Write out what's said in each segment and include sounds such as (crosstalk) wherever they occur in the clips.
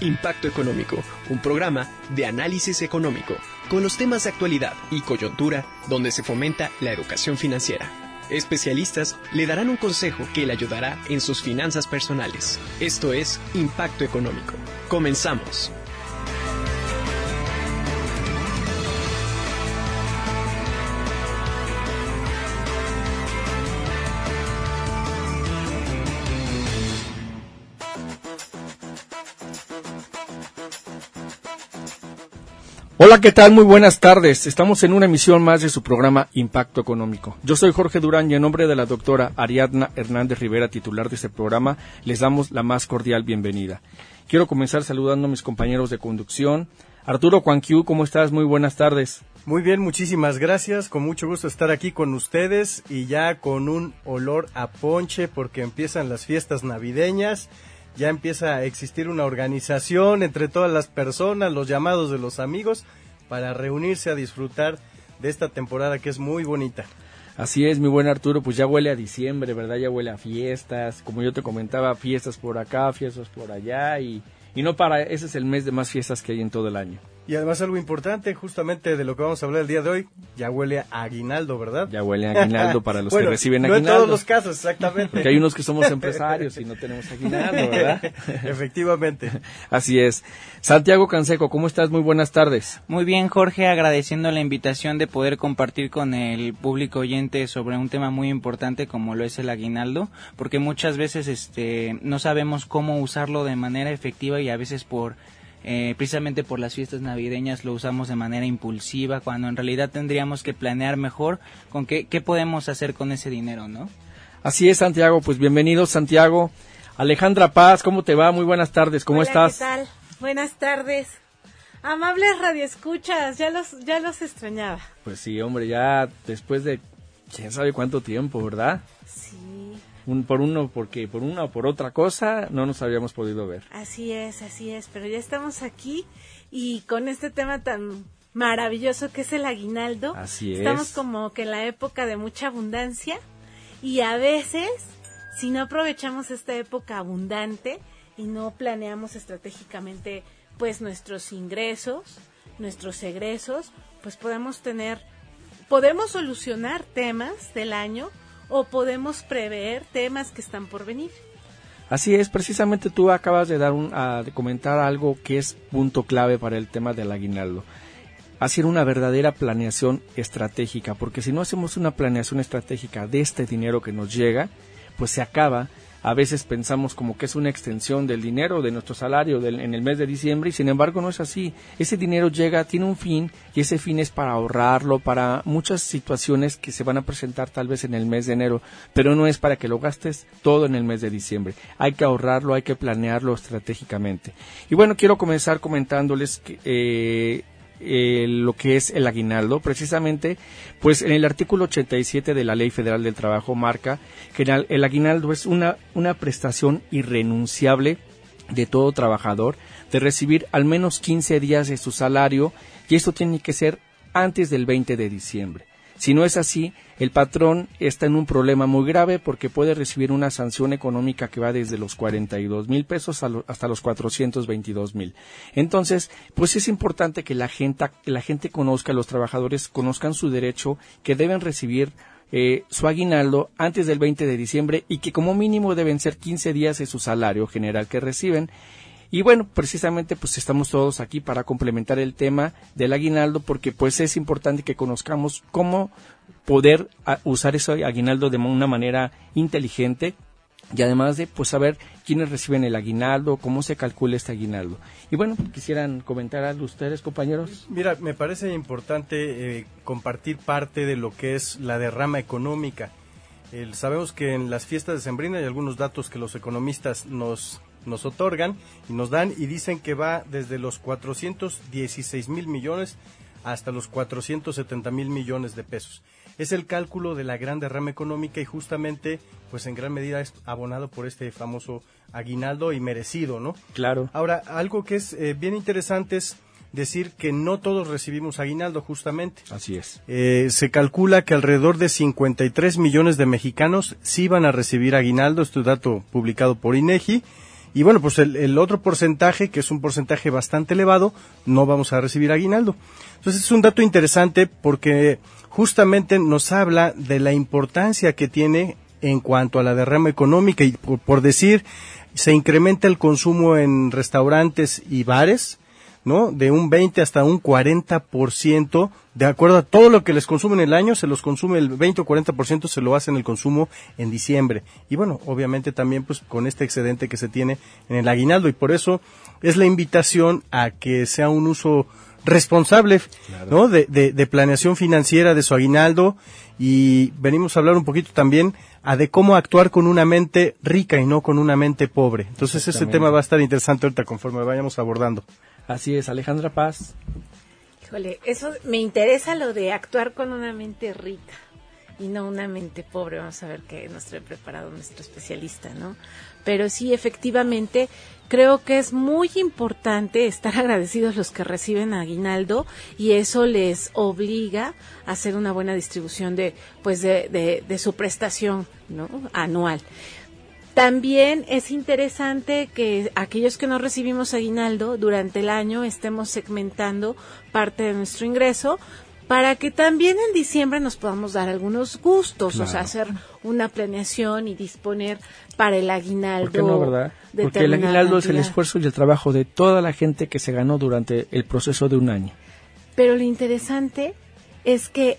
Impacto Económico, un programa de análisis económico con los temas de actualidad y coyuntura donde se fomenta la educación financiera. Especialistas le darán un consejo que le ayudará en sus finanzas personales. Esto es Impacto Económico. Comenzamos. Hola, ¿qué tal? Muy buenas tardes. Estamos en una emisión más de su programa Impacto Económico. Yo soy Jorge Durán y en nombre de la doctora Ariadna Hernández Rivera, titular de este programa, les damos la más cordial bienvenida. Quiero comenzar saludando a mis compañeros de conducción. Arturo Juanquiu, ¿cómo estás? Muy buenas tardes. Muy bien, muchísimas gracias. Con mucho gusto estar aquí con ustedes y ya con un olor a ponche porque empiezan las fiestas navideñas ya empieza a existir una organización entre todas las personas, los llamados de los amigos, para reunirse a disfrutar de esta temporada que es muy bonita. Así es, mi buen Arturo, pues ya huele a diciembre, ¿verdad? Ya huele a fiestas, como yo te comentaba, fiestas por acá, fiestas por allá y, y no para, ese es el mes de más fiestas que hay en todo el año. Y además algo importante, justamente de lo que vamos a hablar el día de hoy, ya huele a aguinaldo, ¿verdad? Ya huele a aguinaldo para los (laughs) que reciben aguinaldo. No en todos los casos, exactamente. Porque hay unos que somos empresarios y no tenemos aguinaldo, ¿verdad? (laughs) Efectivamente. Así es. Santiago Canseco, ¿cómo estás? Muy buenas tardes. Muy bien, Jorge, agradeciendo la invitación de poder compartir con el público oyente sobre un tema muy importante como lo es el aguinaldo, porque muchas veces este no sabemos cómo usarlo de manera efectiva y a veces por eh, precisamente por las fiestas navideñas lo usamos de manera impulsiva, cuando en realidad tendríamos que planear mejor con qué, qué podemos hacer con ese dinero, ¿no? Así es, Santiago, pues bienvenido, Santiago. Alejandra Paz, ¿cómo te va? Muy buenas tardes, ¿cómo Hola, estás? ¿Qué tal? Buenas tardes. Amables radioescuchas, ya los, ya los extrañaba. Pues sí, hombre, ya después de quién sabe cuánto tiempo, ¿verdad? Sí. Un, por uno, porque por una o por otra cosa no nos habíamos podido ver. Así es, así es, pero ya estamos aquí y con este tema tan maravilloso que es el aguinaldo. Así es. Estamos como que en la época de mucha abundancia y a veces, si no aprovechamos esta época abundante y no planeamos estratégicamente pues nuestros ingresos, nuestros egresos, pues podemos tener, podemos solucionar temas del año o podemos prever temas que están por venir. Así es, precisamente tú acabas de dar un, a, de comentar algo que es punto clave para el tema del aguinaldo. Hacer una verdadera planeación estratégica, porque si no hacemos una planeación estratégica de este dinero que nos llega, pues se acaba. A veces pensamos como que es una extensión del dinero, de nuestro salario del, en el mes de diciembre, y sin embargo no es así. Ese dinero llega, tiene un fin, y ese fin es para ahorrarlo, para muchas situaciones que se van a presentar tal vez en el mes de enero, pero no es para que lo gastes todo en el mes de diciembre. Hay que ahorrarlo, hay que planearlo estratégicamente. Y bueno, quiero comenzar comentándoles que... Eh, eh, lo que es el aguinaldo, precisamente, pues en el artículo 87 de la Ley Federal del Trabajo marca que el, aguinaldo es una, una prestación irrenunciable de todo trabajador de recibir al menos 15 días de su salario y esto tiene que ser antes del 20 de diciembre. Si no es así, el patrón está en un problema muy grave porque puede recibir una sanción económica que va desde los 42 mil pesos hasta los 422 mil. Entonces, pues es importante que la gente, la gente conozca, los trabajadores conozcan su derecho, que deben recibir eh, su aguinaldo antes del 20 de diciembre y que como mínimo deben ser 15 días de su salario general que reciben. Y bueno, precisamente pues estamos todos aquí para complementar el tema del aguinaldo porque pues es importante que conozcamos cómo poder usar ese aguinaldo de una manera inteligente y además de pues saber quiénes reciben el aguinaldo, cómo se calcula este aguinaldo. Y bueno, quisieran comentar algo ustedes, compañeros. Mira, me parece importante eh, compartir parte de lo que es la derrama económica. El, sabemos que en las fiestas de Sembrina hay algunos datos que los economistas nos nos otorgan y nos dan y dicen que va desde los 416 mil millones hasta los 470 mil millones de pesos. Es el cálculo de la gran derrama económica y justamente, pues en gran medida es abonado por este famoso aguinaldo y merecido, ¿no? Claro. Ahora, algo que es eh, bien interesante es decir que no todos recibimos aguinaldo justamente. Así es. Eh, se calcula que alrededor de 53 millones de mexicanos sí van a recibir aguinaldo, este dato publicado por INEGI, Y bueno, pues el, otro porcentaje, que es un porcentaje bastante elevado, no vamos a recibir aguinaldo. Entonces es un dato interesante porque justamente nos habla de la importancia que tiene en cuanto a la derrama económica y por decir, se incrementa el consumo en restaurantes y bares, ¿no? De un 20 hasta un 40%, de acuerdo a todo lo que les consumen el año, se los consume el 20 o 40% se lo hacen el consumo en diciembre. Y bueno, obviamente también pues con este excedente que se tiene en el aguinaldo y por eso es la invitación a que sea un uso responsable, claro. ¿no? De, de, de, planeación financiera de su aguinaldo y venimos a hablar un poquito también a de cómo actuar con una mente rica y no con una mente pobre. Entonces ese tema va a estar interesante ahorita conforme vayamos abordando. Así es, Alejandra Paz. Híjole, eso me interesa lo de actuar con una mente rica y no una mente pobre. Vamos a ver qué nos trae preparado nuestro especialista, ¿no? Pero sí, efectivamente, creo que es muy importante estar (laughs) agradecidos los que reciben aguinaldo y eso les obliga a hacer una buena distribución de, pues, de, de, de su prestación, ¿no? Anual. También es interesante que aquellos que no recibimos aguinaldo durante el año estemos segmentando parte de nuestro ingreso para que también en diciembre nos podamos dar algunos gustos, claro. o sea, hacer una planeación y disponer para el aguinaldo. ¿Por qué no, verdad? Porque el aguinaldo cantidad. es el esfuerzo y el trabajo de toda la gente que se ganó durante el proceso de un año. Pero lo interesante es que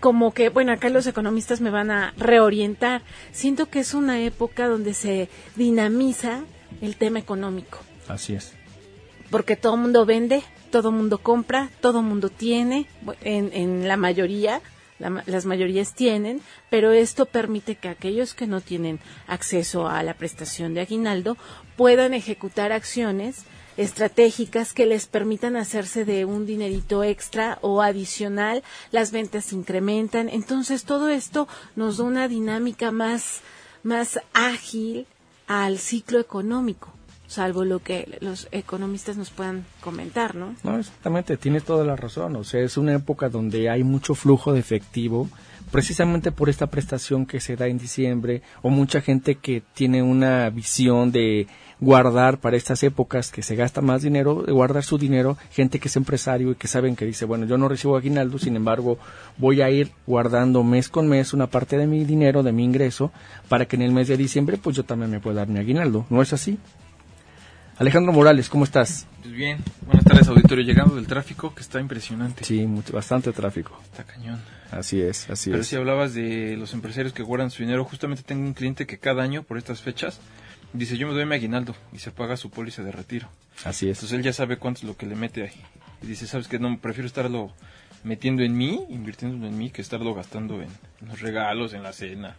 como que, bueno, acá los economistas me van a reorientar. Siento que es una época donde se dinamiza el tema económico. Así es. Porque todo el mundo vende, todo el mundo compra, todo el mundo tiene, en, en la mayoría, la, las mayorías tienen, pero esto permite que aquellos que no tienen acceso a la prestación de aguinaldo puedan ejecutar acciones estratégicas que les permitan hacerse de un dinerito extra o adicional, las ventas se incrementan, entonces todo esto nos da una dinámica más, más ágil al ciclo económico salvo lo que los economistas nos puedan comentar, ¿no? No, exactamente, tienes toda la razón. O sea, es una época donde hay mucho flujo de efectivo, precisamente por esta prestación que se da en diciembre, o mucha gente que tiene una visión de guardar para estas épocas que se gasta más dinero, de guardar su dinero, gente que es empresario y que saben que dice, bueno, yo no recibo aguinaldo, sin embargo, voy a ir guardando mes con mes una parte de mi dinero, de mi ingreso, para que en el mes de diciembre, pues yo también me pueda dar mi aguinaldo. ¿No es así? Alejandro Morales, ¿cómo estás? Pues bien, buenas tardes auditorio, llegando del tráfico que está impresionante. Sí, mucho, bastante tráfico. Está cañón. Así es, así Pero es. si hablabas de los empresarios que guardan su dinero, justamente tengo un cliente que cada año por estas fechas dice yo me doy mi aguinaldo y se paga su póliza de retiro. Así es. Entonces él ya sabe cuánto es lo que le mete ahí. Y dice, ¿sabes qué? No, prefiero estarlo metiendo en mí, invirtiendo en mí, que estarlo gastando en, en los regalos, en la cena,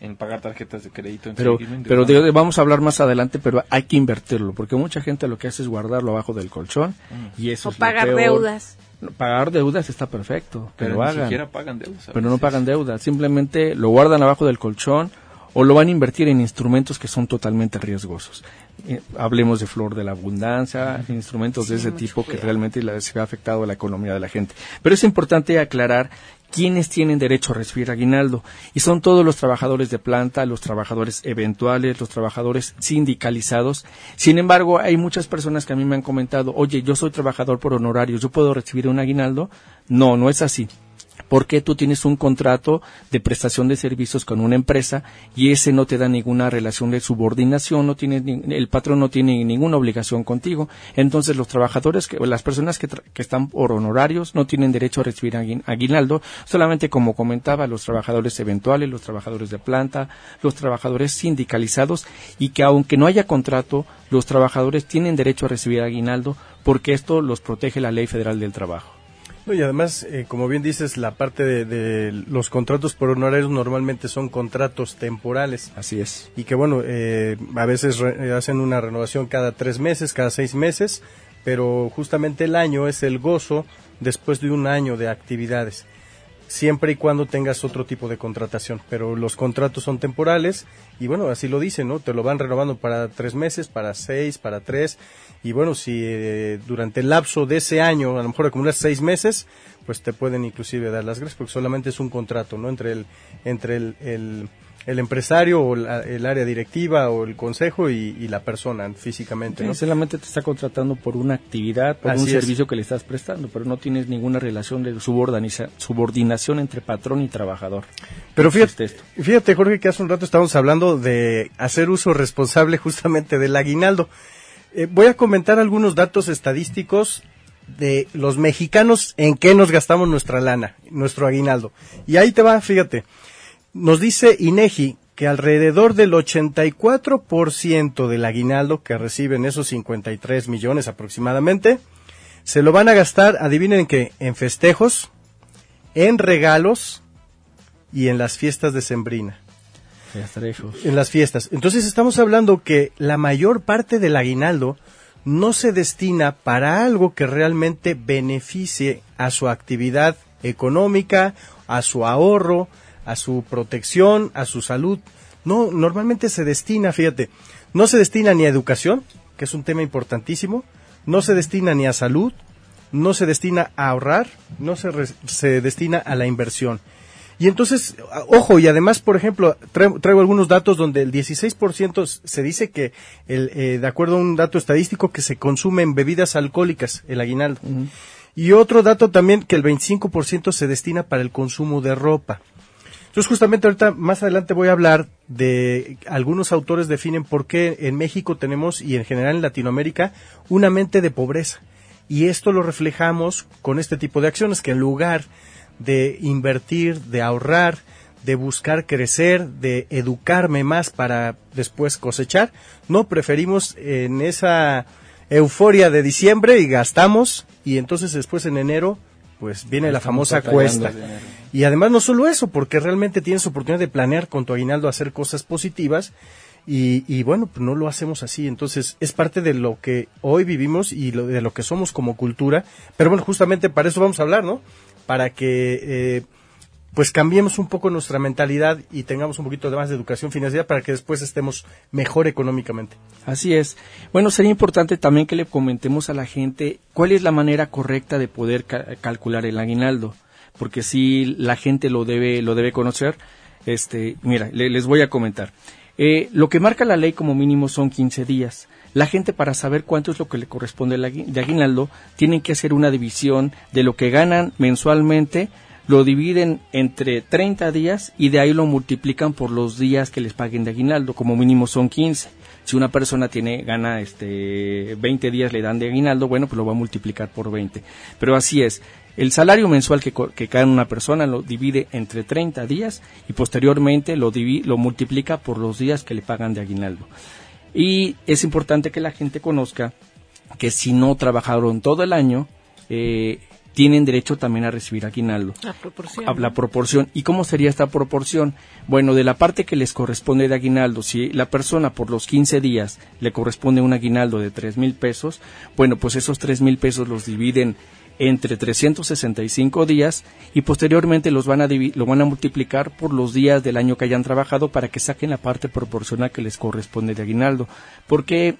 en pagar tarjetas de crédito. En pero pero de, vamos a hablar más adelante, pero hay que invertirlo, porque mucha gente lo que hace es guardarlo abajo del colchón mm. y eso o es pagar peor. deudas. Pagar deudas está perfecto, pero, pero ni hagan. siquiera pagan deudas. Pero no pagan deudas, simplemente lo guardan abajo del colchón o lo van a invertir en instrumentos que son totalmente riesgosos. Eh, hablemos de flor de la abundancia, instrumentos sí, de ese tipo que realmente les ha afectado a la economía de la gente. Pero es importante aclarar quiénes tienen derecho a recibir aguinaldo. Y son todos los trabajadores de planta, los trabajadores eventuales, los trabajadores sindicalizados. Sin embargo, hay muchas personas que a mí me han comentado, oye, yo soy trabajador por honorarios, ¿yo puedo recibir un aguinaldo? No, no es así porque tú tienes un contrato de prestación de servicios con una empresa y ese no te da ninguna relación de subordinación, no tiene, el patrón no tiene ninguna obligación contigo. Entonces los trabajadores, las personas que, que están por honorarios no tienen derecho a recibir aguinaldo, solamente como comentaba, los trabajadores eventuales, los trabajadores de planta, los trabajadores sindicalizados y que aunque no haya contrato, los trabajadores tienen derecho a recibir aguinaldo porque esto los protege la Ley Federal del Trabajo. No, y además, eh, como bien dices, la parte de, de, los contratos por honorarios normalmente son contratos temporales. Así es. Y que bueno, eh, a veces re, hacen una renovación cada tres meses, cada seis meses, pero justamente el año es el gozo después de un año de actividades. Siempre y cuando tengas otro tipo de contratación, pero los contratos son temporales y bueno, así lo dicen, ¿no? Te lo van renovando para tres meses, para seis, para tres y bueno, si eh, durante el lapso de ese año, a lo mejor acumulas seis meses, pues te pueden inclusive dar las gracias porque solamente es un contrato, ¿no? Entre el, entre el, el el empresario o la- el área directiva o el consejo y, y la persona físicamente, ¿no? Solamente te está contratando por una actividad, por Así un es. servicio que le estás prestando, pero no tienes ninguna relación de subordinación entre patrón y trabajador. Pero fíjate, esto. fíjate, Jorge, que hace un rato estábamos hablando de hacer uso responsable justamente del aguinaldo. Eh, voy a comentar algunos datos estadísticos de los mexicanos en qué nos gastamos nuestra lana, nuestro aguinaldo. Y ahí te va, fíjate. Nos dice INEGI que alrededor del 84% del aguinaldo que reciben esos 53 millones aproximadamente, se lo van a gastar, adivinen qué, en festejos, en regalos y en las fiestas de Sembrina lejos. en las fiestas. Entonces estamos hablando que la mayor parte del aguinaldo no se destina para algo que realmente beneficie a su actividad económica, a su ahorro, a su protección, a su salud. No, normalmente se destina, fíjate, no se destina ni a educación, que es un tema importantísimo, no se destina ni a salud, no se destina a ahorrar, no se, re- se destina a la inversión. Y entonces, ojo, y además, por ejemplo, traigo, traigo algunos datos donde el 16% s- se dice que, el, eh, de acuerdo a un dato estadístico, que se consume en bebidas alcohólicas, el aguinaldo. Y otro dato también, que el 25% se destina para el consumo de ropa. Entonces, justamente ahorita, más adelante voy a hablar de algunos autores definen por qué en México tenemos, y en general en Latinoamérica, una mente de pobreza. Y esto lo reflejamos con este tipo de acciones, que en lugar de invertir, de ahorrar, de buscar crecer, de educarme más para después cosechar, no preferimos en esa euforia de diciembre y gastamos y entonces después en enero pues viene la famosa cuesta. Y además no solo eso, porque realmente tienes oportunidad de planear con tu aguinaldo hacer cosas positivas y, y bueno, pues no lo hacemos así. Entonces es parte de lo que hoy vivimos y lo- de lo que somos como cultura. Pero bueno, justamente para eso vamos a hablar, ¿no? Para que eh, pues cambiemos un poco nuestra mentalidad y tengamos un poquito de más de educación financiera para que después estemos mejor económicamente. Así es. Bueno, sería importante también que le comentemos a la gente cuál es la manera correcta de poder ca- calcular el aguinaldo, porque si la gente lo debe lo debe conocer. Este, mira, le- les voy a comentar. Eh, lo que marca la ley como mínimo son 15 días. La gente para saber cuánto es lo que le corresponde de aguinaldo tienen que hacer una división de lo que ganan mensualmente lo dividen entre 30 días y de ahí lo multiplican por los días que les paguen de aguinaldo, como mínimo son 15. Si una persona tiene gana este 20 días le dan de aguinaldo, bueno, pues lo va a multiplicar por 20. Pero así es. El salario mensual que, que cae en una persona lo divide entre 30 días y posteriormente lo, divi- lo multiplica por los días que le pagan de aguinaldo. Y es importante que la gente conozca que si no trabajaron todo el año, eh, tienen derecho también a recibir aguinaldo. La proporción. A la proporción. ¿Y cómo sería esta proporción? Bueno, de la parte que les corresponde de aguinaldo, si la persona por los 15 días le corresponde un aguinaldo de tres mil pesos, bueno, pues esos tres mil pesos los dividen entre 365 días y posteriormente los van a lo van a multiplicar por los días del año que hayan trabajado para que saquen la parte proporcional que les corresponde de aguinaldo. Porque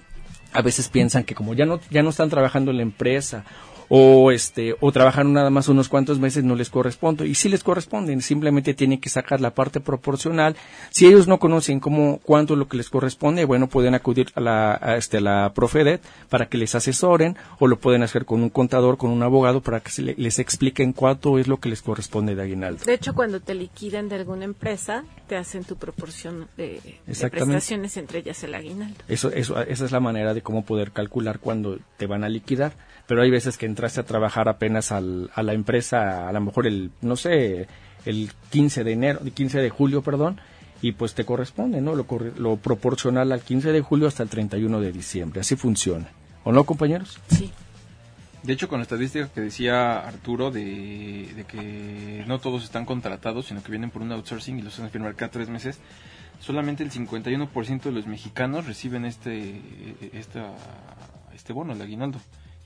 a veces piensan que como ya no ya no están trabajando en la empresa o este o trabajaron nada más unos cuantos meses no les corresponde y sí les corresponden simplemente tienen que sacar la parte proporcional si ellos no conocen cómo cuánto es lo que les corresponde bueno pueden acudir a la a este a la Profedet para que les asesoren o lo pueden hacer con un contador con un abogado para que se le- les expliquen cuánto es lo que les corresponde de aguinaldo De hecho, cuando te liquidan de alguna empresa, te hacen tu proporción de, de prestaciones, entre ellas el aguinaldo. Eso, eso, esa es la manera de cómo poder calcular cuando te van a liquidar. Pero hay veces que entraste a trabajar apenas al, a la empresa, a lo mejor el, no sé, el 15 de enero, el 15 de julio, perdón, y pues te corresponde, ¿no? Lo, corre- lo proporcional al 15 de julio hasta el 31 de diciembre. Así funciona. ¿O no, compañeros? Sí. De hecho, con la estadística que decía Arturo de, de que no todos están contratados, sino que vienen por un outsourcing y los hacen firmar cada tres meses, solamente el 51% de los mexicanos reciben este, esta, este bono, el aguinaldo.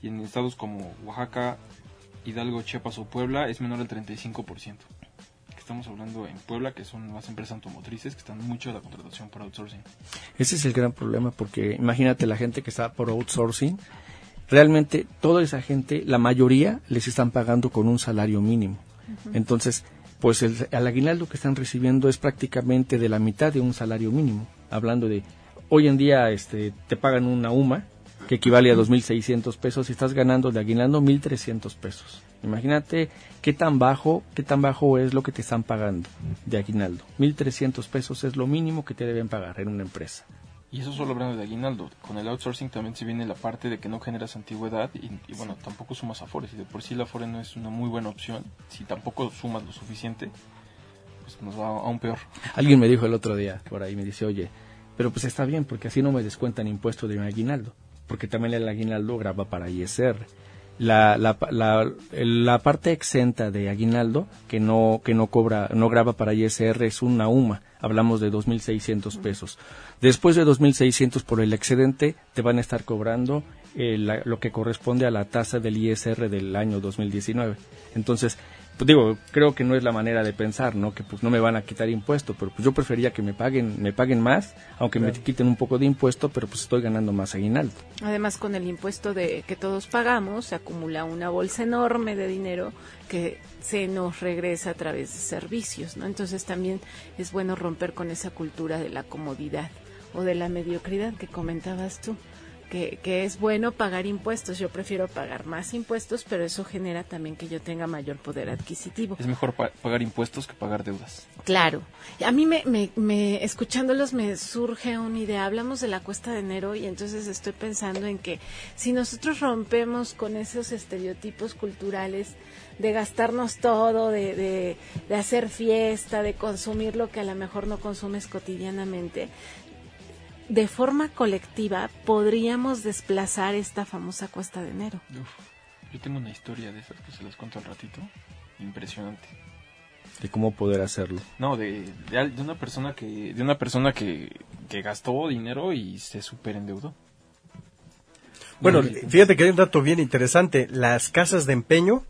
Y en estados como Oaxaca, Hidalgo, Chiapas o Puebla es menor al 35%. Que Estamos hablando en Puebla, que son más empresas automotrices que están mucho a la contratación por outsourcing. Ese es el gran problema porque imagínate la gente que está por outsourcing, realmente toda esa gente, la mayoría les están pagando con un salario mínimo. Entonces, pues el, el aguinaldo que están recibiendo es prácticamente de la mitad de un salario mínimo. Hablando de, hoy en día este, te pagan una UMA, que equivale a 2.600 pesos, y estás ganando de aguinaldo 1.300 pesos. Imagínate qué tan bajo, qué tan bajo es lo que te están pagando de aguinaldo. 1.300 pesos es lo mínimo que te deben pagar en una empresa. Y eso solo hablando de aguinaldo. Con el outsourcing también se viene la parte de que no generas antigüedad y, y bueno, tampoco sumas afores. Y de por sí la afore no es una muy buena opción. Si tampoco sumas lo suficiente, pues nos va aún peor. Alguien me dijo el otro día por ahí, me dice, oye, pero pues está bien porque así no me descuentan impuesto de mi aguinaldo. Porque también el aguinaldo graba para ISR. La, la, la, la parte exenta de aguinaldo que no que no cobra no graba para ISR es una UMA hablamos de 2.600 pesos. Después de 2.600 por el excedente te van a estar cobrando eh, la- lo que corresponde a la tasa del ISR del año 2019 entonces pues digo creo que no es la manera de pensar no que pues no me van a quitar impuesto pero pues yo prefería que me paguen me paguen más aunque me quiten un poco de impuesto pero pues estoy ganando más aguinaldo. Además, con el impuesto de que todos pagamos, se acumula una bolsa enorme de dinero que se nos regresa a través de servicios, ¿no? Entonces también es bueno romper con esa cultura de la comodidad o de la mediocridad que comentabas tú, que, que es bueno pagar impuestos. Yo prefiero pagar más impuestos, pero eso genera también que yo tenga mayor poder adquisitivo. Es mejor pa- pagar impuestos que pagar deudas. Claro. A mí me, me, me, escuchándolos me surge una idea. Hablamos de la cuesta de enero y entonces estoy pensando en que si nosotros rompemos con esos estereotipos culturales de gastarnos todo, de, de, de hacer fiesta, de consumir lo que a lo mejor no consumes cotidianamente, de forma colectiva podríamos desplazar esta famosa cuesta de enero. Uf, yo tengo una historia de esas que se las cuento al ratito. Impresionante. de cómo poder hacerlo No, de, de, al- de una persona que de una persona que, que gastó dinero y se super endeudó. Bueno, fíjate que hay un dato bien interesante. Las casas de empeño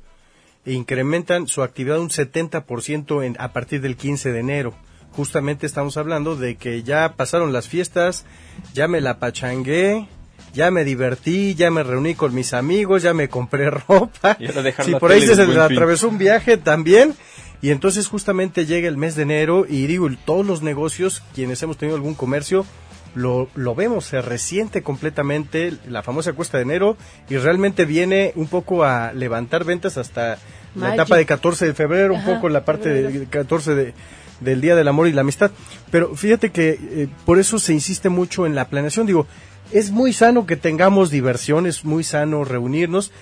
incrementan su actividad un 70% en, a partir del 15 de enero. Justamente estamos hablando de que ya pasaron las fiestas, ya me la pachangué, ya me divertí, ya me reuní con mis amigos, ya me compré (laughs) ropa. Si por ahí se atravesó un viaje también. Y entonces justamente llega el mes de enero y digo, todos los negocios, quienes hemos tenido algún comercio, lo, lo vemos, se resiente completamente la famosa cuesta de enero y realmente viene un poco a levantar ventas hasta la etapa de 14 de febrero, un poco la parte de febrero. 14 de, del Día del Amor y la Amistad. Pero fíjate que eh, por eso se insiste mucho en la planeación. Digo, es muy sano que tengamos diversión, es muy sano reunirnos,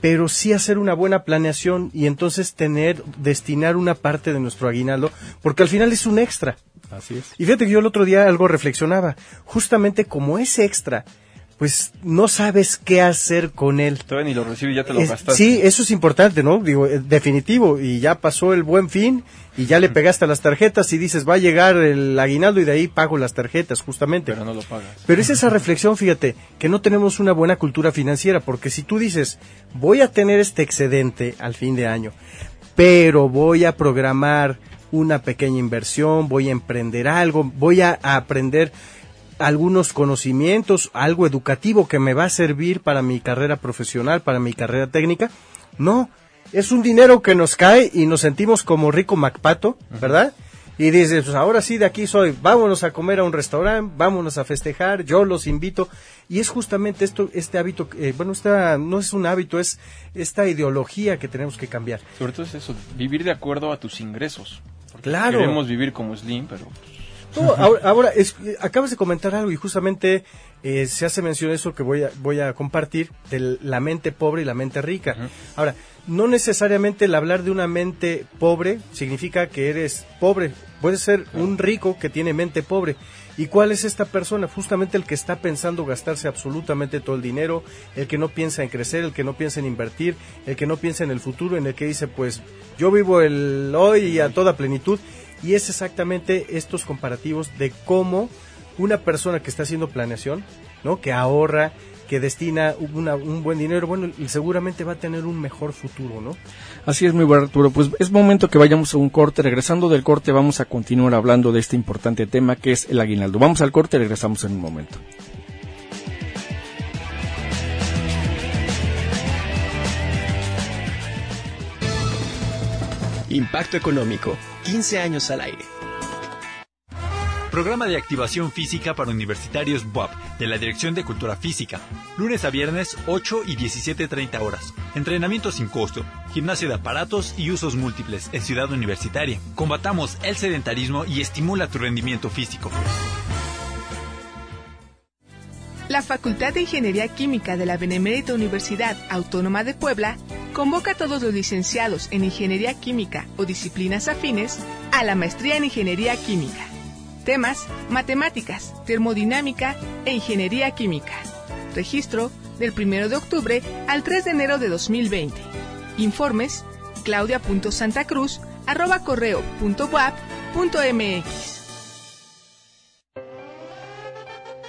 pero sí hacer una buena planeación y entonces tener, destinar una parte de nuestro aguinaldo, porque al final es un extra. así es Y fíjate que yo el otro día algo reflexionaba, justamente como es extra, pues no sabes qué hacer con él. Todavía ni lo recibes ya te lo Es- gastaste. sí, eso es importante, ¿no? Digo, eh, definitivo, y ya pasó el buen fin, y ya le pegaste a las tarjetas y dices, va a llegar el aguinaldo y de ahí pago las tarjetas, justamente. Pero no lo pagas. Pero es esa reflexión, fíjate, que no tenemos una buena cultura financiera, porque si tú dices, voy a tener este excedente al fin de año, pero voy a programar una pequeña inversión, voy a emprender algo, voy a aprender algunos conocimientos, algo educativo que me va a servir para mi carrera profesional, para mi carrera técnica, no, es un dinero que nos cae y nos sentimos como rico Macpato, ¿verdad? Y dices, pues ahora sí de aquí soy, vámonos a comer a un restaurante, vámonos a festejar, yo los invito. Y es justamente esto, este hábito, eh, bueno, esta no es un hábito, es esta ideología que tenemos que cambiar. Sobre todo es eso, vivir de acuerdo a tus ingresos. Claro. Queremos vivir como Slim, pero No, ahora, ahora, es- acabas de comentar algo y justamente eh, se hace mención de eso que voy a, voy a compartir, de la mente pobre y la mente rica. Ahora, no necesariamente el hablar de una mente pobre significa que eres pobre. Puede ser un rico que tiene mente pobre. ¿Y cuál es esta persona? Justamente el que está pensando gastarse absolutamente todo el dinero, el que no piensa en crecer, el que no piensa en invertir, el que no piensa en el futuro, en el que dice, pues yo vivo el hoy y a toda plenitud. Y es exactamente estos comparativos de cómo una persona que está haciendo planeación, ¿no? Que ahorra, que destina una- un buen dinero, bueno, seguramente va a tener un mejor futuro, ¿no? Así es, muy buen Arturo. Pues es momento que vayamos a un corte. Regresando del corte vamos a continuar hablando de este importante tema que es el aguinaldo. Vamos al corte y regresamos en un momento. Impacto Económico, 15 años al aire. Programa de activación física para universitarios BUAP de la Dirección de Cultura Física. Lunes a viernes 8 y 17.30 horas. Entrenamiento sin costo, gimnasio de aparatos y usos múltiples en Ciudad Universitaria. Combatamos el sedentarismo y estimula tu rendimiento físico. La Facultad de Ingeniería Química de la Benemérita Universidad Autónoma de Puebla convoca a todos los licenciados en Ingeniería Química o disciplinas afines a la maestría en Ingeniería Química. Temas, matemáticas, termodinámica e ingeniería química. Registro del 1 de octubre al 3 de enero de 2020. Informes claudia.santacruz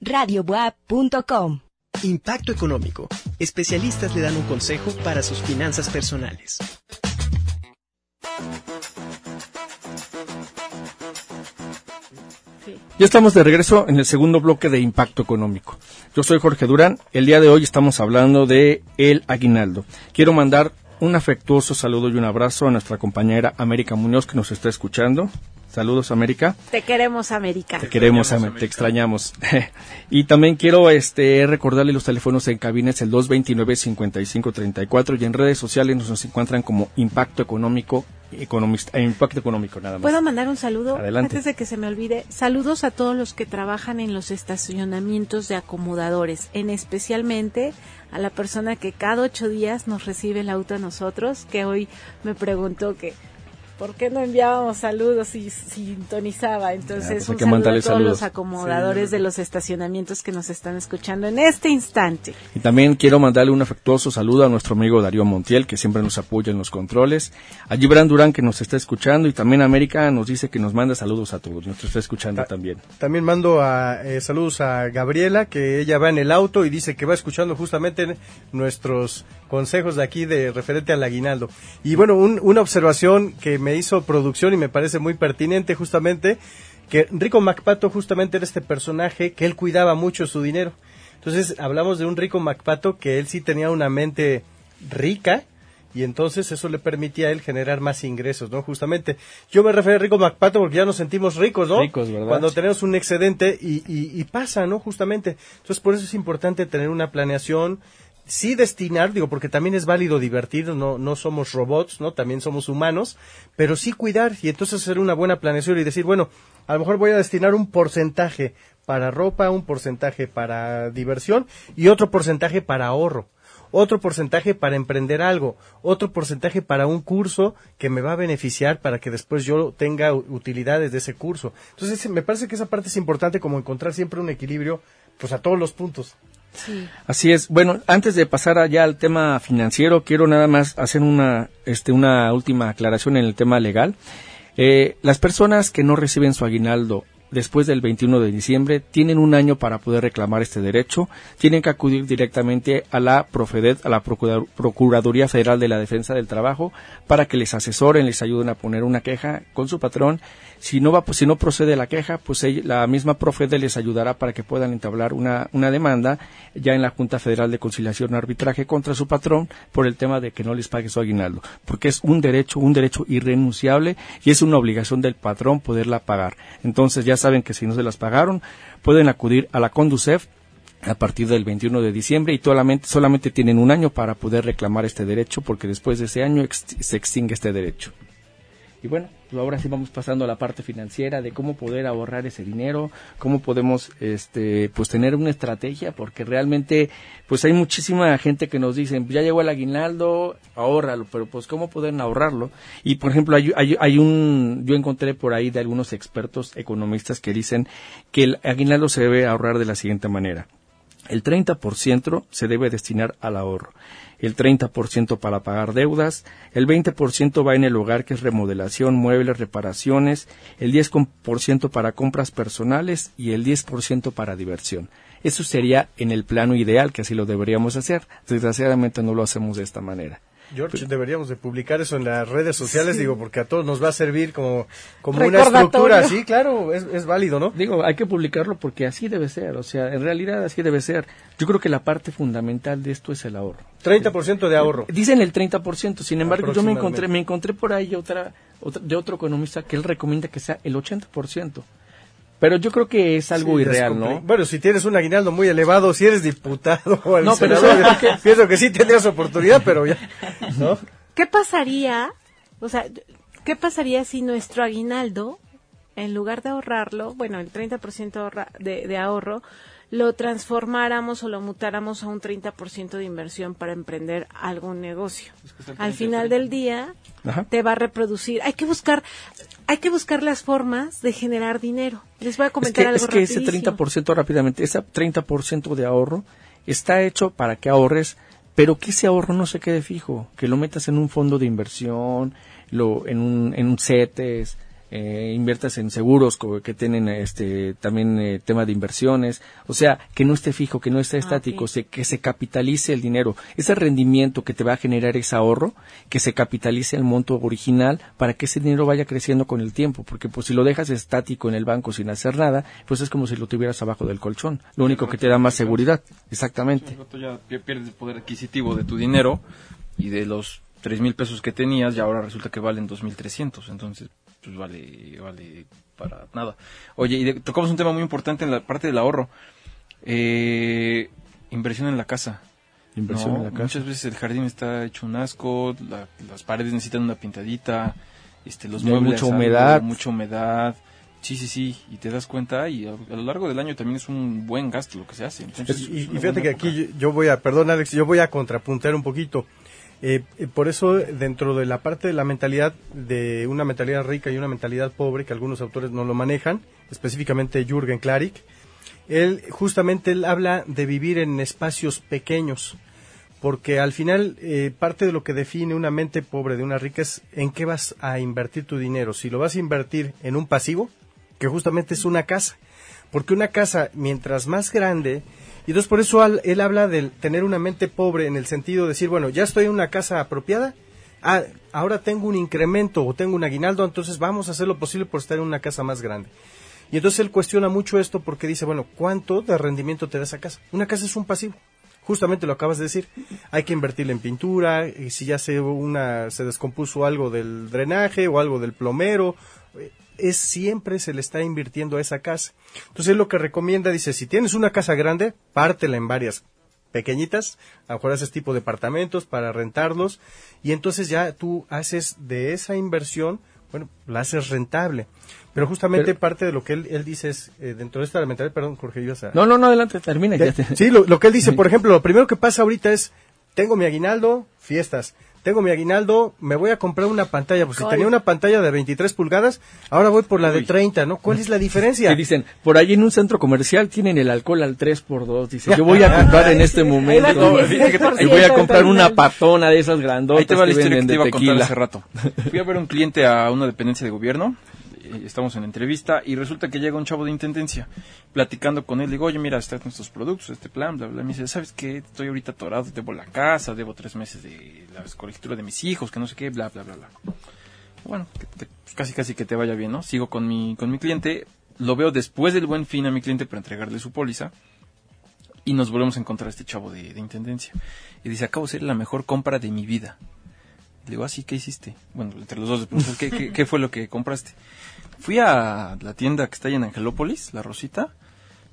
Radiobuap.com. Impacto Económico. Especialistas le dan un consejo para sus finanzas personales. Ya estamos de regreso en el segundo bloque de Impacto Económico. Yo soy Jorge Durán. El día de hoy estamos hablando de el aguinaldo. Quiero mandar un afectuoso saludo y un abrazo a nuestra compañera América Muñoz que nos está escuchando. Saludos, América. Te queremos, América. Te queremos, América. te extrañamos. (laughs) y también quiero este recordarle los teléfonos en cabines el 229-5534 y en redes sociales nos encuentran como Impacto Económico economista, impacto económico nada más. ¿Puedo mandar un saludo? Adelante. Antes de que se me olvide, saludos a todos los que trabajan en los estacionamientos de acomodadores, en especialmente a la persona que cada ocho días nos recibe el auto a nosotros, que hoy me preguntó que ¿por qué no enviábamos saludos y sintonizaba? Entonces, pues un que saludo a todos saludos. los acomodadores de los estacionamientos que nos están escuchando en este instante. Y también quiero mandarle un afectuoso saludo a nuestro amigo Darío Montiel, que siempre nos apoya en los controles. A Gibran Durán, que nos está escuchando. Y también América nos dice que nos manda saludos a todos. Nos está escuchando Ta- también. También mando a, eh, saludos a Gabriela, que ella va en el auto y dice que va escuchando justamente nuestros consejos de aquí de referente al aguinaldo. Y bueno, un- una observación que me hizo producción y me parece muy pertinente justamente, que Rico MacPato justamente era este personaje que él cuidaba mucho su dinero. Entonces hablamos de un Rico MacPato que él sí tenía una mente rica, y entonces eso le permitía a él generar más ingresos, ¿no? Justamente, yo me refiero a Rico MacPato porque ya nos sentimos ricos, ¿no? Ricos, ¿verdad? Cuando tenemos un excedente y, y, y pasa, ¿no? Justamente. Entonces, por eso es importante tener una planeación, sí destinar, digo, porque también es válido divertirnos, no, no somos robots, ¿no? También somos humanos, pero sí cuidar y entonces hacer una buena planeación y decir, bueno, a lo mejor voy a destinar un porcentaje para ropa, un porcentaje para diversión y otro porcentaje para ahorro otro porcentaje para emprender algo, otro porcentaje para un curso que me va a beneficiar para que después yo tenga utilidades de ese curso. Entonces, me parece que esa parte es importante como encontrar siempre un equilibrio pues a todos los puntos. Sí. Así es. Bueno, antes de pasar allá al tema financiero, quiero nada más hacer una, este, una última aclaración en el tema legal. Eh, las personas que no reciben su aguinaldo después del 21 de diciembre tienen un año para poder reclamar este derecho. Tienen que acudir directamente a la Profedet, a la Procura- Procuraduría Federal de la Defensa del Trabajo, para que les asesoren, les ayuden a poner una queja con su patrón. Si no va, pues, si no procede la queja, pues ella- la misma Profedet les ayudará para que puedan entablar una, una demanda ya en la Junta Federal de Conciliación y Arbitraje contra su patrón por el tema de que no les pague su aguinaldo, porque es un derecho, un derecho irrenunciable y es una obligación del patrón poderla pagar. Entonces ya saben que si no se las pagaron, pueden acudir a la Conducef a partir del 21 de diciembre y solamente, solamente tienen un año para poder reclamar este derecho porque después de ese año ex- se extingue este derecho. Y bueno, pues ahora sí vamos pasando a la parte financiera de cómo poder ahorrar ese dinero, cómo podemos este pues tener una estrategia porque realmente pues hay muchísima gente que nos dicen, ya llegó el aguinaldo, ahórralo, pero pues cómo pueden ahorrarlo? Y por ejemplo, hay, hay, hay un yo encontré por ahí de algunos expertos economistas que dicen que el aguinaldo se debe ahorrar de la siguiente manera El 30% se debe destinar al ahorro, el 30% para pagar deudas, el 20% va en el hogar que es remodelación, muebles, reparaciones, el 10% para compras personales y el 10% para diversión. Eso sería en el plano ideal que así lo deberíamos hacer. Desgraciadamente no lo hacemos de esta manera. George, deberíamos de publicar eso en las redes sociales, digo, porque a todos nos va a servir como, como una estructura. Sí, claro, es, es, válido, ¿no? Digo, hay que publicarlo porque así debe ser, o sea, en realidad así debe ser. Yo creo que la parte fundamental de esto es el ahorro. 30% de ahorro. Dicen el 30%, sin embargo, yo me encontré, me encontré por ahí otra, otra, de otro economista que él recomienda que sea el 80%. Pero yo creo que es algo irreal, ¿no? Bueno, si tienes un aguinaldo muy elevado, si eres diputado o no, pero pienso que sí tendrías oportunidad, pero ya, ¿no? ¿Qué pasaría, o sea, qué pasaría si nuestro aguinaldo, en lugar de ahorrarlo, bueno, el 30% de, de ahorro, lo transformáramos o lo mutáramos a un 30% de inversión para emprender algún negocio. Al final del día te va a reproducir. Hay que buscar hay que buscar las formas de generar dinero. Les voy a comentar algo Es que ese 30% rápidamente, ese 30% de ahorro está hecho para que ahorres, pero que ese ahorro no se quede fijo, que lo metas en un fondo de inversión, lo en un en un CETES, eh, inviertas en seguros que tienen este también eh, tema de inversiones, o sea, que no esté fijo, que no esté ah, estático, que se capitalice el dinero, ese rendimiento que te va a generar ese ahorro, que se capitalice el monto original para que ese dinero vaya creciendo con el tiempo, porque pues si lo dejas estático en el banco sin hacer nada, pues es como si lo tuvieras abajo del colchón, lo único que te da más seguridad, exactamente. ya pierdes el poder adquisitivo de tu dinero y de los tres mil pesos que tenías y ahora resulta que valen dos mil trescientos, entonces pues vale, vale para nada. Oye, y tocamos un tema muy importante en la parte del ahorro. Eh, inversión en la casa. Inversión en la casa. Muchas veces el jardín está hecho un asco, las paredes necesitan una pintadita, este, los muebles. Mucha humedad. mucha humedad. Sí, sí, sí, y te das cuenta y a, lo largo del año también es un buen gasto lo que se hace. y, fíjate que aquí yo voy a, perdón Alex, yo voy a contrapuntar un poquito. Eh, eh, por eso, dentro de la parte de la mentalidad, de una mentalidad rica y una mentalidad pobre, que algunos autores no lo manejan, específicamente Jürgen Klarik, él justamente él habla de vivir en espacios pequeños, porque al final eh, parte de lo que define una mente pobre de una rica es en qué vas a invertir tu dinero. Si lo vas a invertir en un pasivo, que justamente es una casa, porque una casa, mientras más grande, y entonces por eso él habla de tener una mente pobre en el sentido de decir, bueno, ya estoy en una casa apropiada, ah, ahora tengo un incremento o tengo un aguinaldo, entonces vamos a hacer lo posible por estar en una casa más grande. Y entonces él cuestiona mucho esto porque dice, bueno, ¿cuánto de rendimiento te da esa casa? Una casa es un pasivo. Justamente lo acabas de decir. Hay que invertirle en pintura, y si ya se, una, se descompuso algo del drenaje o algo del plomero, es siempre se le está invirtiendo a esa casa. Entonces lo que recomienda, dice, si tienes una casa grande, pártela en varias pequeñitas, a lo mejor haces tipo departamentos para rentarlos y entonces ya tú haces de esa inversión, bueno, la haces rentable. Pero justamente parte de lo que él, dice es, eh, dentro de esta elemental, perdón, Jorge, yo No, no, no, adelante, termina. Sí, lo, lo que él dice, por ejemplo, lo primero que pasa ahorita es, tengo mi aguinaldo, fiestas tengo mi aguinaldo, me voy a comprar una pantalla, pues si tenía una pantalla de 23 pulgadas, ahora voy por la de 30, ¿no? ¿Cuál es la diferencia? Y dicen, por ahí en un centro comercial tienen el alcohol al 3 por 2 dice, yo voy a (laughs) comprar en este momento, y voy a comprar una patona de esas grandotas Ahí te va la historia que te iba a contar hace rato. Fui a ver un cliente a una dependencia de gobierno, estamos en entrevista y resulta que llega un chavo de intendencia platicando con él. Digo, oye, mira, están nuestros productos, este plan, bla, bla. Me dice, ¿sabes qué? Estoy ahorita atorado, debo la casa, debo tres meses de la colectura de mis hijos, que no sé qué, bla, bla, bla, bla. Bueno, pues casi, casi que te vaya bien, ¿no? Sigo con mi, con mi cliente, lo veo después del buen fin a mi cliente para entregarle su póliza y nos volvemos a encontrar a este chavo de, intendencia. Y dice, acabo de ser la mejor compra de mi vida. Le digo, así, ah, ¿qué hiciste? Bueno, entre los dos, ¿qué, qué, qué fue lo que compraste? Fui a la tienda que está ahí en Angelópolis, La Rosita,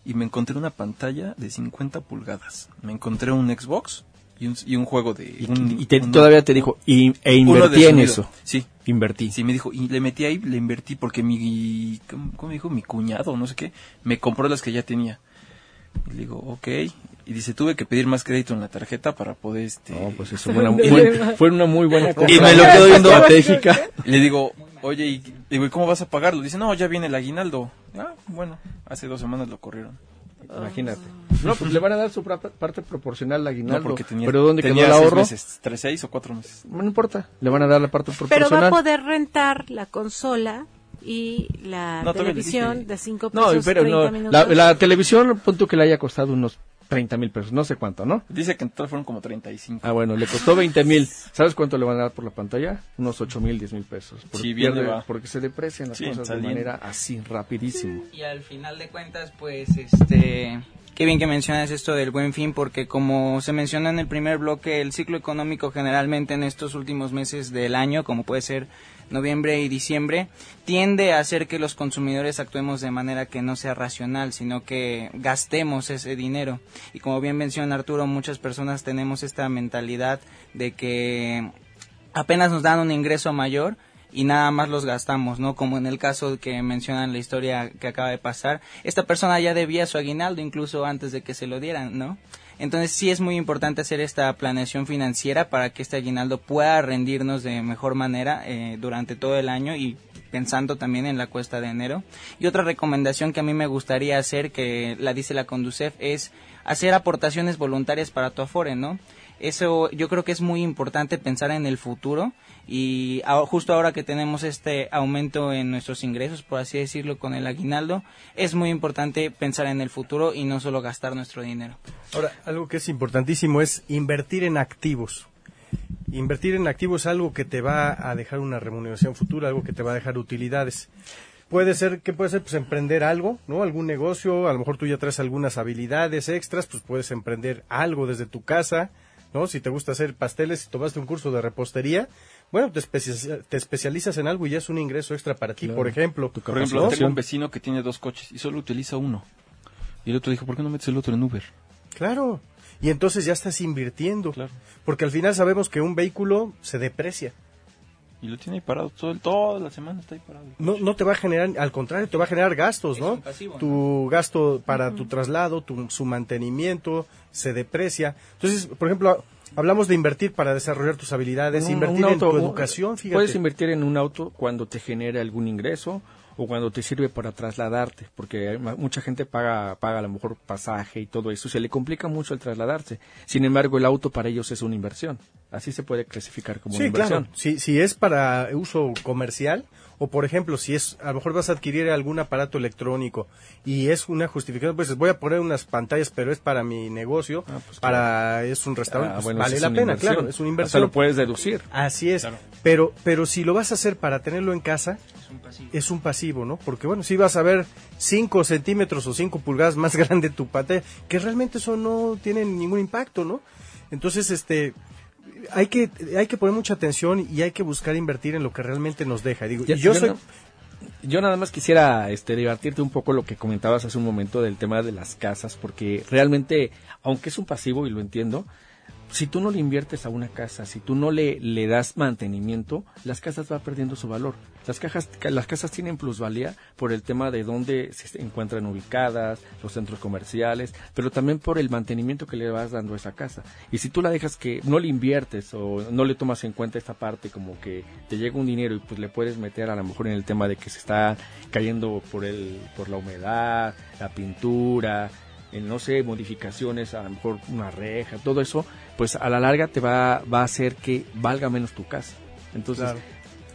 y me encontré una pantalla de 50 pulgadas. Me encontré un Xbox y un, y un juego de... Y, todavía te dijo, y, e invertí en eso. Sí. Invertí. Sí, me dijo, y le metí ahí, le invertí porque mi... ¿Cómo me dijo? Mi cuñado, no sé qué, me compró las que ya tenía. Y le digo, ok. Y dice, tuve que pedir más crédito en la tarjeta para poder, este... No, pues eso fue una, fue una muy buena compra. Y me lo quedo viendo estratégica. Y le digo, oye, y digo, ¿y cómo vas a pagarlo? Dice, no, ya viene el aguinaldo. Ah, bueno, hace dos semanas lo corrieron. Imagínate. No, pues le van a dar su parte proporcional al aguinaldo. No, porque tenía, pero ¿dónde quedó tenía el seis ahorro? meses, tres, seis o cuatro meses. No importa, le van a dar la parte Pero proporcional. va a poder rentar la consola y la No, televisión de 5 No, pesos. pero 30 no, minutos. la, la televisión, punto que le haya costado unos 30 mil pesos, no sé cuánto, ¿no? Dice que en total fueron como 35. Ah, bueno, le costó 20 mil. (laughs) ¿Sabes cuánto le van a dar por la pantalla? Unos 8 mil, 10 mil pesos. Porque, Sí, bien pierde- le va. porque se deprecian las Sí, cosas de manera así, rapidísimo. Y al final de cuentas, pues, este, qué bien que mencionas esto del buen fin, porque como se menciona en el primer bloque, el ciclo económico generalmente en estos últimos meses del año, como puede ser noviembre y diciembre, tiende a hacer que los consumidores actuemos de manera que no sea racional, sino que gastemos ese dinero. Y como bien menciona Arturo, muchas personas tenemos esta mentalidad de que apenas nos dan un ingreso mayor y nada más los gastamos, ¿no? Como en el caso que mencionan la historia que acaba de pasar, esta persona ya debía su aguinaldo incluso antes de que se lo dieran, ¿no? Entonces sí es muy importante hacer esta planeación financiera para que este aguinaldo pueda rendirnos de mejor manera eh, durante todo el año y pensando también en la cuesta de enero. Y otra recomendación que a mí me gustaría hacer, que la dice la Conducef, es hacer aportaciones voluntarias para tu Afore, ¿no? Eso yo creo que es muy importante pensar en el futuro y justo ahora que tenemos este aumento en nuestros ingresos, por así decirlo, con el aguinaldo, es muy importante pensar en el futuro y no solo gastar nuestro dinero. Ahora, algo que es importantísimo es invertir en activos. Invertir en activos es algo que te va a dejar una remuneración futura, algo que te va a dejar utilidades. Puede ser, ¿qué puede ser? Pues emprender algo, ¿no? Algún negocio, a lo mejor tú ya traes algunas habilidades extras, pues puedes emprender algo desde tu casa, ¿no? Si te gusta hacer pasteles, si tomaste un curso de repostería, bueno, te, especia- te especializas en algo y ya es un ingreso extra para ti, Claro. por ejemplo. Por ejemplo, ¿no? tengo un vecino que tiene dos coches y solo utiliza uno. Y el otro dijo, ¿por qué no metes el otro en Uber? Claro. Y entonces ya estás invirtiendo. Claro. Porque al final sabemos que un vehículo se deprecia. Y lo tiene ahí parado todo el, toda la semana está ahí parado. No, no te va a generar, al contrario, te va a generar gastos, ¿no? tu gasto para tu traslado, tu, su mantenimiento, se deprecia. Entonces, por ejemplo, hablamos de invertir para desarrollar tus habilidades, invertir en tu educación, fíjate. Puedes invertir en un auto cuando te genere algún ingreso o cuando te sirve para trasladarte, porque mucha gente paga, paga a lo mejor pasaje y todo eso, se le complica mucho el trasladarse. Sin embargo, el auto para ellos es una inversión. Así se puede clasificar como una Sí, inversión. claro. Si, si es para uso comercial, o por ejemplo, si es, a lo mejor vas a adquirir algún aparato electrónico y es una justificación, pues voy a poner unas pantallas, pero es para mi negocio, Ah, pues, para, es un restaurante, Ah, pues, bueno, vale es la pena, inversión. claro, es una inversión. lo puedes deducir. Así es, pero, pero si lo vas a hacer para tenerlo en casa, es un pasivo, ¿no? Porque bueno, si vas a ver 5 centímetros o 5 pulgadas más (laughs) grande tu pantalla, que realmente eso no tiene ningún impacto, ¿no? Entonces, este, hay que, hay que poner mucha atención y hay que buscar invertir en lo que realmente nos deja. Digo, Ya- y yo yo soy, no- Yo nada más quisiera este, divertirte un poco lo que comentabas hace un momento del tema de las casas, porque realmente, aunque es un pasivo y lo entiendo, si tú no le inviertes a una casa, si tú no le, le das mantenimiento, las casas van perdiendo su valor. Las, cajas, las casas tienen plusvalía por el tema de dónde se encuentran ubicadas, los centros comerciales, pero también por el mantenimiento que le vas dando a esa casa. Y si tú la dejas que no le inviertes o no le tomas en cuenta esta parte como que te llega un dinero y pues le puedes meter a lo mejor en el tema de que se está cayendo por el por la humedad, la pintura, en, no sé, modificaciones, a lo mejor una reja, todo eso, pues a la larga te va, va a hacer que valga menos tu casa. Entonces, Claro.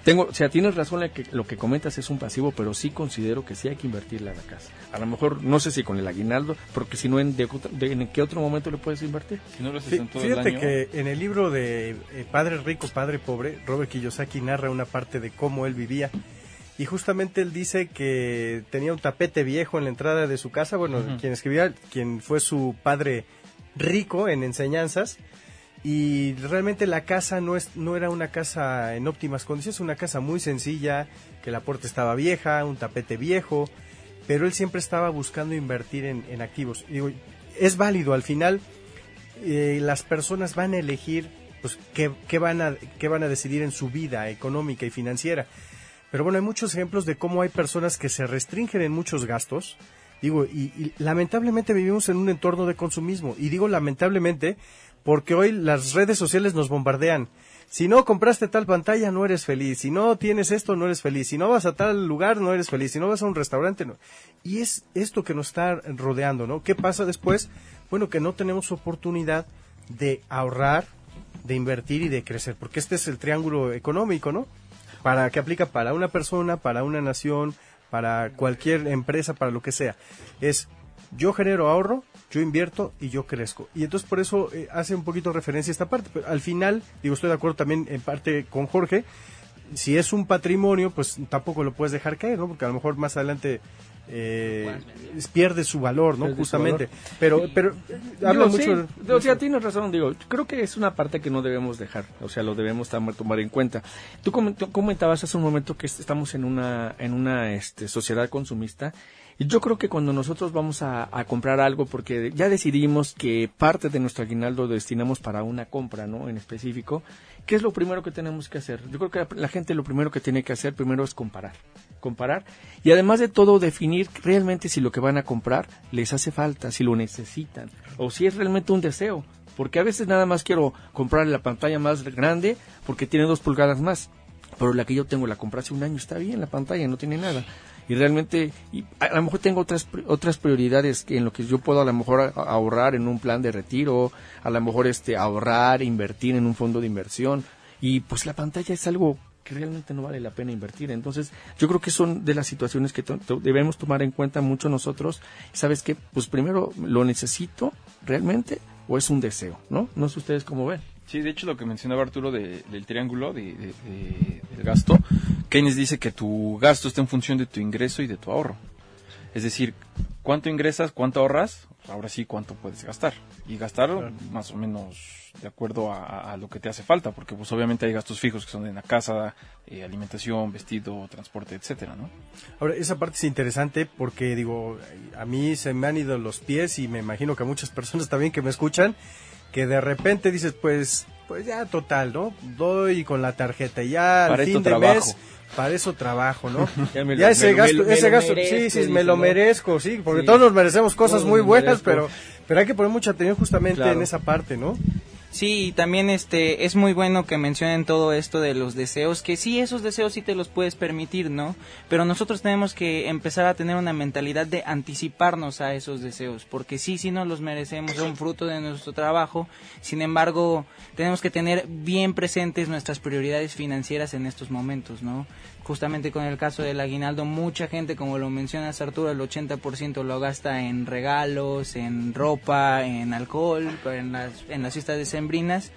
tengo, o sea, tienes razón en que lo que comentas es un pasivo, pero sí considero que sí hay que invertirle a la casa. A lo mejor, no sé si con el aguinaldo, porque si no, ¿en, de, de- ¿en qué otro momento le puedes invertir? Si no lo haces en todo el Fíjate año, que en el libro de eh, Padre Rico, Padre Pobre, Robert Kiyosaki narra una parte de cómo él vivía. Y justamente él dice que tenía un tapete viejo en la entrada de su casa. Bueno, quien escribía, quien fue su padre rico en enseñanzas. Y realmente la casa no, es, no era una casa en óptimas condiciones, una casa muy sencilla, que la puerta estaba vieja, un tapete viejo, pero él siempre estaba buscando invertir en, en activos. Digo, es válido, al final eh, las personas van a elegir pues qué, qué van a qué van a decidir en su vida económica y financiera. Pero bueno, hay muchos ejemplos de cómo hay personas que se restringen en muchos gastos. Digo, y, lamentablemente vivimos en un entorno de consumismo. Y digo lamentablemente porque hoy las redes sociales nos bombardean si no compraste tal pantalla no eres feliz, si no tienes esto no eres feliz, si no vas a tal lugar no eres feliz, si no vas a un restaurante no. Y es esto que nos está rodeando, ¿no? ¿Qué pasa después? Bueno, que no tenemos oportunidad de ahorrar, de invertir y de crecer, porque este es el triángulo económico, ¿no? Para que aplica para una persona, para una nación, para cualquier empresa, para lo que sea. Es yo genero ahorro, yo invierto y yo crezco. Y entonces por eso eh, hace un poquito referencia a esta parte. Pero al final, digo, estoy de acuerdo también en parte con Jorge, si es un patrimonio, pues tampoco lo puedes dejar caer, ¿no? Porque a lo mejor más adelante eh, pierde su valor, ¿no? Justamente. Pero, pero habla mucho. o sea, tienes razón, digo, creo que es una parte que no debemos dejar, o sea, lo debemos tomar en cuenta. Tú comentabas hace un momento que estamos en una, en una este, sociedad consumista y yo creo que cuando nosotros vamos a, comprar algo, porque ya decidimos que parte de nuestro aguinaldo lo destinamos para una compra, ¿no? En específico, ¿qué es lo primero que tenemos que hacer? Yo creo que la, gente lo primero que tiene que hacer primero es comparar. Comparar. Y además de todo, definir realmente si lo que van a comprar les hace falta, si lo necesitan, o si es realmente un deseo. Porque a veces nada más quiero comprar la pantalla más grande porque tiene dos pulgadas más. Pero la que yo tengo la compré hace un año, está bien la pantalla, no tiene nada y realmente y a, lo mejor tengo otras otras prioridades en lo que yo puedo a lo mejor ahorrar en un plan de retiro, a lo mejor este ahorrar, invertir en un fondo de inversión y pues la pantalla es algo que realmente no vale la pena invertir. Entonces, yo creo que son de las situaciones que debemos tomar en cuenta mucho nosotros. ¿Sabes qué? Pues primero, ¿lo necesito realmente o es un deseo? ¿No? No sé ustedes cómo ven. Sí, de hecho lo que mencionaba Arturo del triángulo de, del gasto, Keynes dice que tu gasto está en función de tu ingreso y de tu ahorro. Es decir, cuánto ingresas, cuánto ahorras, ahora sí cuánto puedes gastar. Y gastar más o menos de acuerdo a, lo que te hace falta, porque pues obviamente hay gastos fijos que son en la casa, eh, alimentación, vestido, transporte, etcétera, ¿no? Ahora, esa parte es interesante porque digo, a mí se me han ido los pies y me imagino que a muchas personas también que me escuchan, que de repente dices, pues, pues ya total, ¿no? Doy con la tarjeta ya al fin de mes para eso trabajo, ¿no? (laughs) ya, ese gasto, ese gasto, sí, sí, me lo merezco, sí, porque todos nos merecemos cosas muy buenas, pero, pero hay que poner mucha atención justamente en esa parte, ¿no? Sí, y también este es muy bueno que mencionen todo esto de los deseos, que sí esos deseos sí te los puedes permitir, ¿no? Pero nosotros tenemos que empezar a tener una mentalidad de anticiparnos a esos deseos, porque sí sí nos los merecemos, son fruto de nuestro trabajo. Sin embargo, tenemos que tener bien presentes nuestras prioridades financieras en estos momentos, ¿no? Justamente con el caso del aguinaldo, mucha gente, como lo mencionas Arturo, el 80% lo gasta en regalos, en ropa, en alcohol, en las, en las fiestas decembrinas.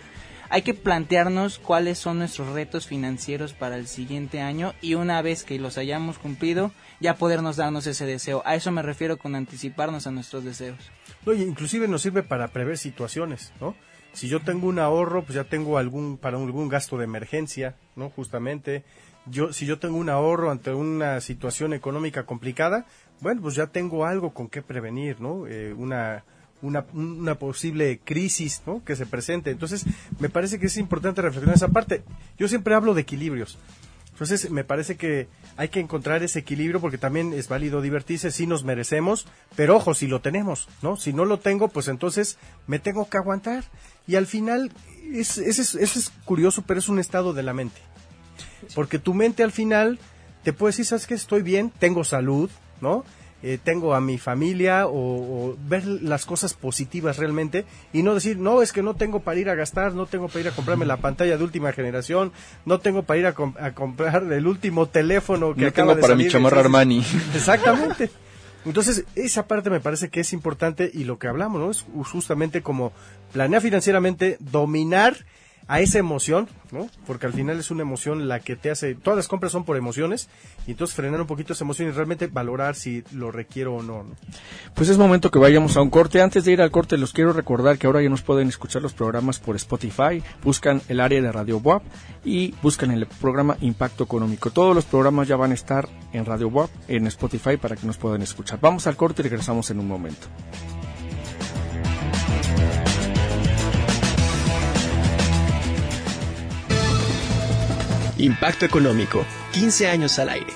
Hay que plantearnos cuáles son nuestros retos financieros para el siguiente año y una vez que los hayamos cumplido, ya podernos darnos ese deseo. A eso me refiero con anticiparnos a nuestros deseos. No, inclusive nos sirve para prever situaciones, ¿no? Si yo tengo un ahorro, pues ya tengo algún para algún gasto de emergencia, ¿no? Justamente yo si yo tengo un ahorro ante una situación económica complicada, bueno, pues ya tengo algo con qué prevenir, ¿no? Eh, una, una, una, posible crisis ¿no? que se presente. Entonces, me parece que es importante reflexionar esa parte. Yo siempre hablo de equilibrios. Entonces, me parece que hay que encontrar ese equilibrio porque también es válido divertirse, si nos merecemos, pero ojo, si lo tenemos, ¿no? Si no lo tengo, pues entonces me tengo que aguantar. Y al final, es, eso es curioso, pero es un estado de la mente. Porque tu mente al final te puede decir, ¿sabes qué? Estoy bien, tengo salud, ¿no? Eh, tengo a mi familia o, ver las cosas positivas realmente y no decir, no, es que no tengo para ir a gastar, no tengo para ir a comprarme la pantalla de última generación, no tengo para ir a, comprar el último teléfono que no acaba tengo para mi chamarra Armani. (laughs) Exactamente. Entonces, esa parte me parece que es importante y lo que hablamos, ¿no? Es justamente como planear financieramente, dominar a esa emoción, ¿no? Porque al final es una emoción la que te hace, todas las compras son por emociones, y entonces frenar un poquito esa emoción y realmente valorar si lo requiero o no, Pues es momento que vayamos a un corte. Antes de ir al corte, los quiero recordar que ahora ya nos pueden escuchar los programas por Spotify, buscan el área de Radio WAP y buscan el programa Impacto Económico. Todos los programas ya van a estar en Radio WAP, en Spotify, para que nos puedan escuchar. Vamos al corte y regresamos en un momento. Impacto Económico, 15 años al aire.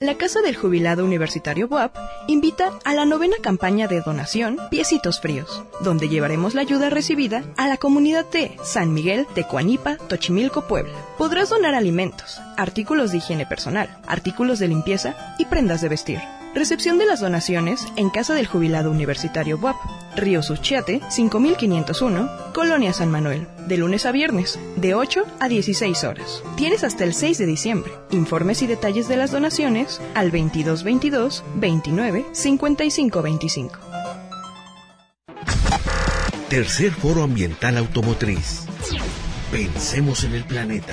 La Casa del Jubilado Universitario BUAP invita a la novena campaña de donación Piecitos Fríos, donde llevaremos la ayuda recibida a la comunidad de San Miguel, Tecuanipa, Tochimilco, Puebla. Podrás donar alimentos, artículos de higiene personal, artículos de limpieza y prendas de vestir. Recepción de las donaciones en Casa del Jubilado Universitario BUAP, Río Suchiate, 5501, Colonia San Manuel, de lunes a viernes, de 8 a 16 horas. Tienes hasta el 6 de diciembre. Informes y detalles de las donaciones al 2222 29 55 25. Tercer Foro Ambiental Automotriz. Pensemos en el planeta.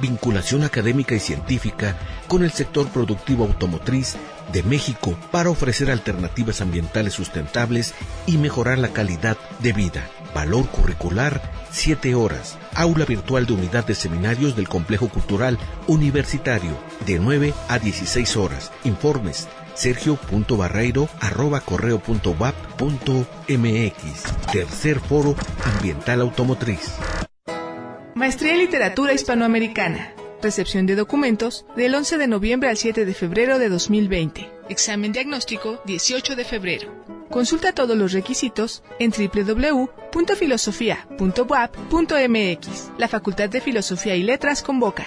Vinculación académica y científica con el sector productivo automotriz de México para ofrecer alternativas ambientales sustentables y mejorar la calidad de vida. Valor curricular 7 horas. Aula virtual de unidad de seminarios del Complejo Cultural Universitario de 9 a 16 horas. Informes sergio.barreiro arroba. Tercer Foro Ambiental Automotriz. Maestría en Literatura Hispanoamericana. Recepción de documentos del 11 de noviembre al 7 de febrero de 2020. Examen diagnóstico 18 de febrero. Consulta todos los requisitos en www.filosofia.wap.mx. La Facultad de Filosofía y Letras convoca.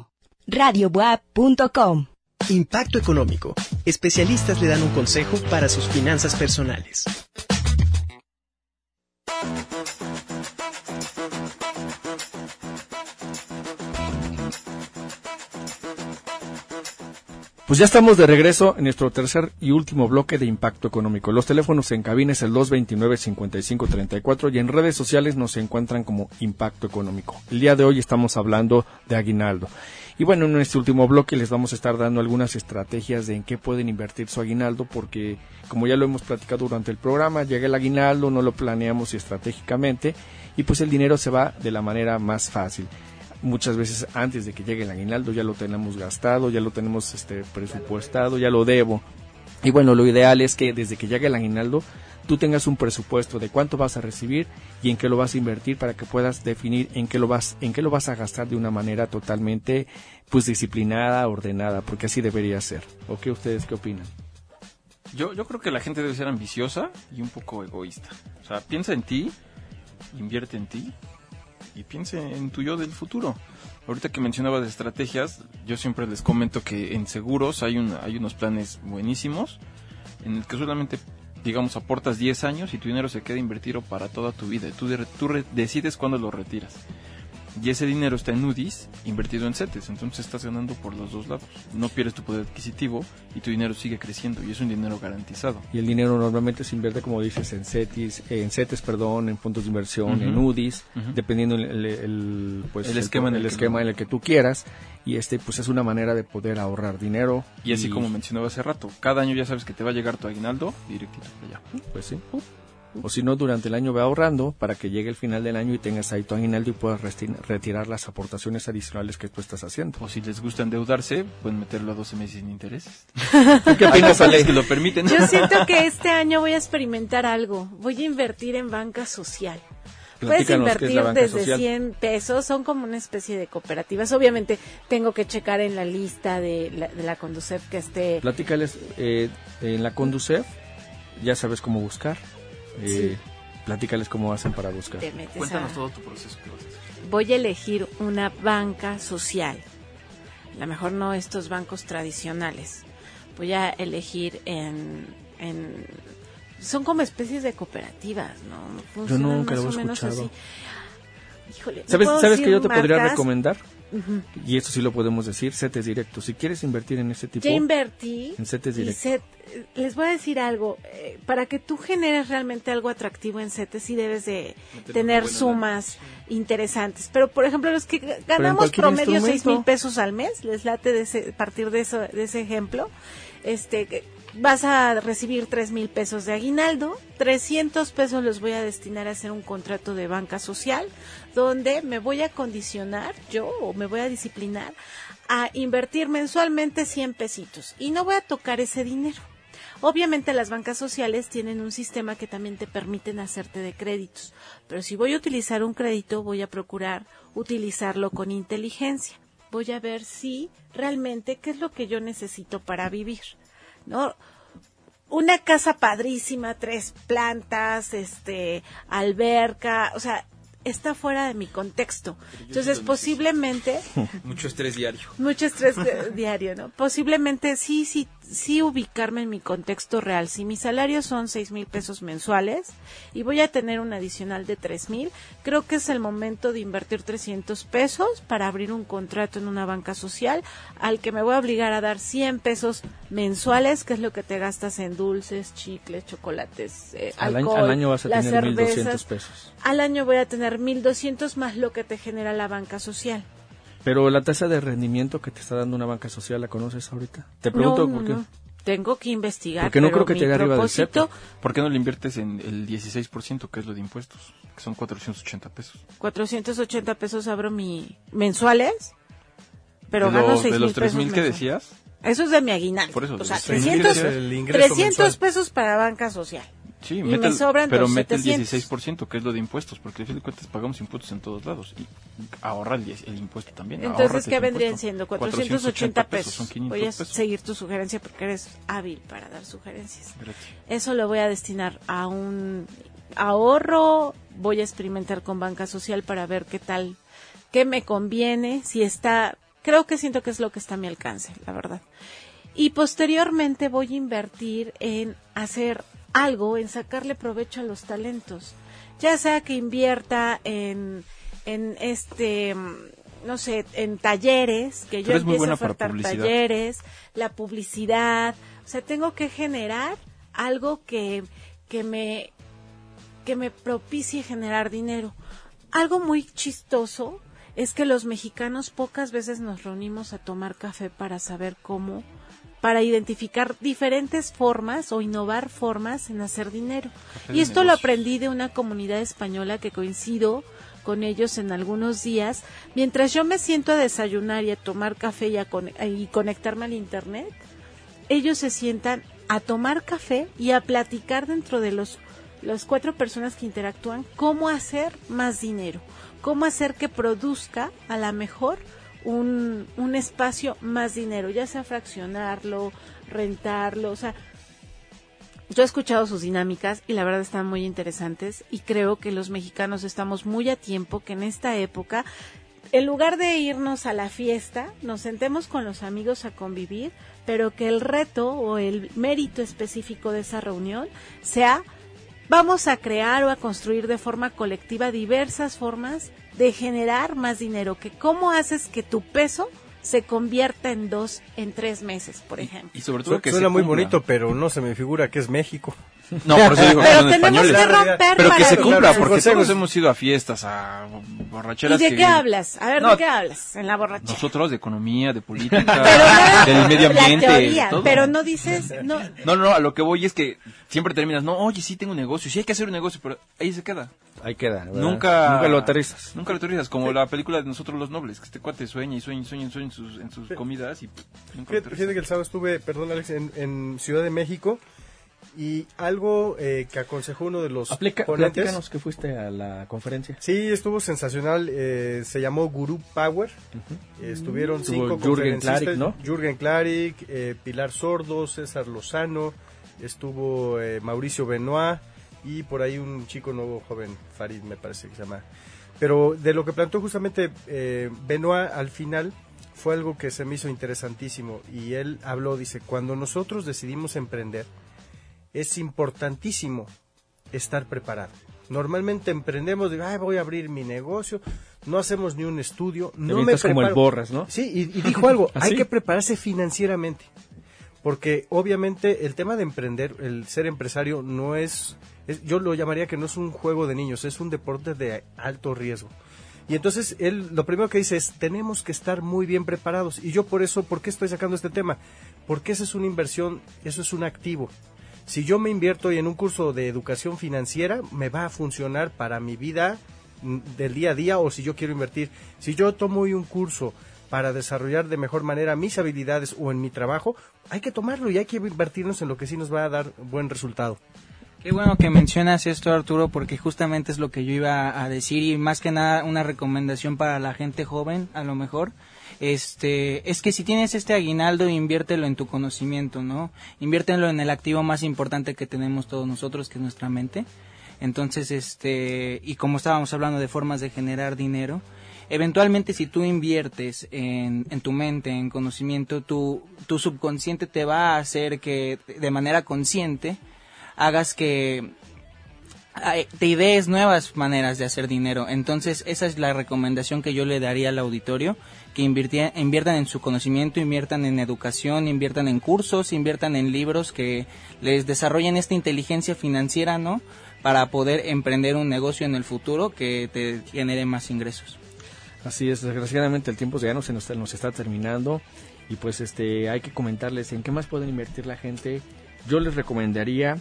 radiobuap.com. Impacto económico. Especialistas le dan un consejo para sus finanzas personales. Pues ya estamos de regreso en nuestro tercer y último bloque de impacto económico. Los teléfonos en cabina es el 229-5534 y en redes sociales nos encuentran como impacto económico. El día de hoy estamos hablando de aguinaldo. Y bueno, en este último bloque les vamos a estar dando algunas estrategias de en qué pueden invertir su aguinaldo, porque como ya lo hemos platicado durante el programa, llega el aguinaldo, no lo planeamos estratégicamente y pues el dinero se va de la manera más fácil muchas veces antes de que llegue el aguinaldo ya lo tenemos gastado, ya lo tenemos este presupuestado, ya lo debo. Y bueno, lo ideal es que desde que llegue el aguinaldo tú tengas un presupuesto de cuánto vas a recibir y en qué lo vas a invertir para que puedas definir en qué lo vas en qué lo vas a gastar de una manera totalmente pues disciplinada, ordenada, porque así debería ser. ¿O qué ustedes qué opinan? Yo, yo creo que la gente debe ser ambiciosa y un poco egoísta. O sea, piensa en ti, invierte en ti y piense en tu yo del futuro. Ahorita que mencionabas estrategias, yo siempre les comento que en seguros hay, un, hay unos planes buenísimos en el que solamente, digamos, aportas 10 años y tu dinero se queda invertido para toda tu vida. Tú, tú decides cuándo lo retiras y ese dinero está en UDIs invertido en CETES, entonces estás ganando por los dos lados. No pierdes tu poder adquisitivo y tu dinero sigue creciendo y es un dinero garantizado. Y el dinero normalmente se invierte, como dices, en CETES, en CETES, perdón, en puntos de inversión, en UDIs, dependiendo el, pues, el, esquema, en el, esquema en el que tú quieras. Y este, pues es una manera de poder ahorrar dinero. Y así como mencionaba hace rato, cada año ya sabes que te va a llegar tu aguinaldo directito allá. Pues sí. O si no, durante el año ve ahorrando para que llegue el final del año y tengas ahí tu aguinaldo y puedas retirar las aportaciones adicionales que tú estás haciendo. O si les gusta endeudarse, pueden meterlo a 12 meses sin intereses. (laughs) ¿Qué opinas, Alex? que lo permiten. Yo siento que este año voy a experimentar algo. Voy a invertir en banca social. Puedes invertir desde 100 pesos, son como una especie de cooperativas. Obviamente tengo que checar en la lista de la, de la Conducef que esté... Platícales, eh, en la Conducef ya sabes cómo buscar eh, Platícales cómo hacen para buscar. Cuéntanos todo tu proceso. Voy a elegir una banca social. A lo mejor no estos bancos tradicionales. Voy a elegir en, son como especies de cooperativas, ¿no? yo nunca lo he escuchado. ¿Sabes, ¿sabes que yo te podría recomendar? Y esto sí lo podemos decir, CETES directos. Si quieres invertir en ese tipo... Ya invertí. En CETES directos. set- les voy a decir algo. eh, para que tú generes realmente algo atractivo en CETES, sí debes de tener sumas interesantes. Pero, por ejemplo, los que ga- ganamos promedio seis instrumento. mil pesos al mes, les late de ese, partir de, eso, de ese ejemplo, este, que vas a recibir tres mil pesos de aguinaldo, 300 pesos los voy a destinar a hacer un contrato de banca social, donde me voy a condicionar yo o me voy a disciplinar a invertir mensualmente 100 pesitos y no voy a tocar ese dinero. Obviamente las bancas sociales tienen un sistema que también te permiten hacerte de créditos, pero si voy a utilizar un crédito voy a procurar utilizarlo con inteligencia. Voy a ver si realmente qué es lo que yo necesito para vivir. ¿No? Una casa padrísima, tres plantas, este, alberca, o sea, está fuera de mi contexto. Entonces, posiblemente (laughs) Mucho estrés diario. mucho estrés diario, ¿no? Posiblemente sí, sí, sí ubicarme en mi contexto real. Si mi salario son seis mil pesos mensuales y voy a tener un adicional de tres mil, creo que es el momento de invertir 300 pesos para abrir un contrato en una banca social al que me voy a obligar a dar 100 pesos mensuales, que es lo que te gastas en dulces, chicles, chocolates, eh, Al año, alcohol, al año vas a las tener 1.200 cervezas. pesos. Al año voy a tener 1200 más lo que te genera la banca social. Pero la tasa de rendimiento que te está dando una banca social, ¿la conoces ahorita? Te pregunto No, por qué. no. Tengo que investigar. Porque no pero creo que te dé arriba del propósito, ¿Por qué no le inviertes en el 16%, que es lo de impuestos? Que son 480 pesos. 480 pesos abro mi mensuales, pero de gano los, 6 de mil los pesos 3.000 que decías, Eso es de mi aguinaldo. Por eso, o de sea, los 3,000 300, es el ingreso 300 mensual. pesos para banca social. Sí, Y mete me el- sobran pero mete el 700. 16%, que es lo de impuestos, porque al fin de cuentas pagamos impuestos en todos lados. Y ahorra el, 10 el impuesto también. Entonces, ¿qué vendrían siendo? 480 pesos. son 500 Voy a pesos. seguir tu sugerencia porque eres hábil para dar sugerencias. Gracias. Eso lo voy a destinar a un ahorro, voy a experimentar con banca social para ver qué tal, qué me conviene, si está, creo que siento que es lo que está a mi alcance, la verdad. Y posteriormente voy a invertir en hacer algo, en sacarle provecho a los talentos, ya sea que invierta en, en este, mm, no sé, en talleres, que yo empiece a ofertar talleres, la publicidad, o sea, tengo que generar algo que, que me, que me propicie generar dinero. Algo muy chistoso es que los mexicanos pocas veces nos reunimos a tomar café para saber cómo, para identificar diferentes formas o innovar formas en hacer dinero. Y esto lo aprendí de una comunidad española que coincido con ellos en algunos días. Mientras yo me siento a desayunar y a tomar café y a con- y conectarme al internet, ellos se sientan a tomar café y a platicar dentro de los las cuatro personas que interactúan cómo hacer más dinero, cómo hacer que produzca a la mejor un, un espacio más dinero, ya sea fraccionarlo, rentarlo, o sea, yo he escuchado sus dinámicas y la verdad están muy interesantes y creo que los mexicanos estamos muy a tiempo que en esta época en lugar de irnos a la fiesta, nos sentemos con los amigos a convivir, pero que el reto o el mérito específico de esa reunión sea vamos a crear o a construir de forma colectiva diversas formas de generar más dinero, que cómo haces que tu peso se convierta en dos, en tres meses, por ejemplo. Y sobre todo Su- que Suena muy bonito, pero no se me figura que es México. No, por eso digo que Pero son tenemos españoles. que romper Pero que se cumpla, porque Consejos. todos hemos ido a fiestas, a ¿Y borracheras. de que- qué hablas? A ver, No, ¿de qué hablas en la borrachera? Nosotros de economía, de política, (laughs) Pero del medio ambiente. La teoría, todo. pero no dices, no, No, no, a lo que voy es que siempre terminas, no, oye, sí tengo un negocio, sí hay que hacer un negocio, pero ahí se queda. Ahí queda. ¿verdad? Nunca, Nunca lo aterrizas. Nunca lo aterrizas, como la película de Nosotros los Nobles, que este cuate sueña y sueña y sueña, y sueña en sus, en sus comidas y pff, nunca lo Fíjate, aterriza. fíjate que el sábado estuve, perdón Alex, en, en Ciudad de México y algo eh, que aconsejó uno de los Aplica, ponentes. que fuiste a la conferencia. Sí, estuvo sensacional. eh, se llamó Guru Power. Estuvieron Estuvo cinco Jürgen. Klarik, ¿no? Jürgen Klarik, eh, Pilar Sordo, César Lozano, estuvo eh, Mauricio Benoit y por ahí un chico nuevo joven, Farid me parece que se llama. Pero de lo que planteó justamente eh, Benoit al final fue algo que se me hizo interesantísimo y él habló, dice, cuando nosotros decidimos emprender, es importantísimo estar preparado. Normalmente emprendemos, de, Ay, voy a abrir mi negocio, no hacemos ni un estudio, no me avientas como el preparo". borras, ¿no? Sí, y, y dijo algo, ¿Ah, (laughs) hay que prepararse financieramente. Porque obviamente el tema de emprender, el ser empresario no es, es- yo lo llamaría que no es un juego de niños, es un deporte de alto riesgo. Y entonces él lo primero que dice es, tenemos que estar muy bien preparados. Y yo por eso, ¿por qué estoy sacando este tema? Porque esa es una inversión, eso es un activo. Si yo me invierto en un curso de educación financiera, me va a funcionar para mi vida mm, del día a día o si yo quiero invertir. Si yo tomo un curso para desarrollar de mejor manera mis habilidades o en mi trabajo, hay que tomarlo y hay que invertirnos en lo que sí nos va a dar buen resultado. Qué bueno que mencionas esto, Arturo, porque justamente es lo que yo iba a decir y más que nada una recomendación para la gente joven, a lo mejor. Este, es que si tienes este aguinaldo, inviértelo en tu conocimiento, ¿no? Inviértelo en el activo más importante que tenemos todos nosotros, que es nuestra mente. Entonces, este, y como estábamos hablando de formas de generar dinero, eventualmente si tú inviertes en, en tu mente, en conocimiento, tu, tu subconsciente te va a hacer que de manera consciente hagas que ay, te idees nuevas maneras de hacer dinero. Entonces, esa es la recomendación que yo le daría al auditorio, que invirtie- inviertan en su conocimiento, inviertan en educación, inviertan en cursos, inviertan en libros que les desarrollen esta inteligencia financiera, ¿no? Para poder emprender un negocio en el futuro que te genere más ingresos. Así es, desgraciadamente el tiempo ya no se nos, nos está terminando y pues este hay que comentarles en qué más pueden invertir la gente. Yo les recomendaría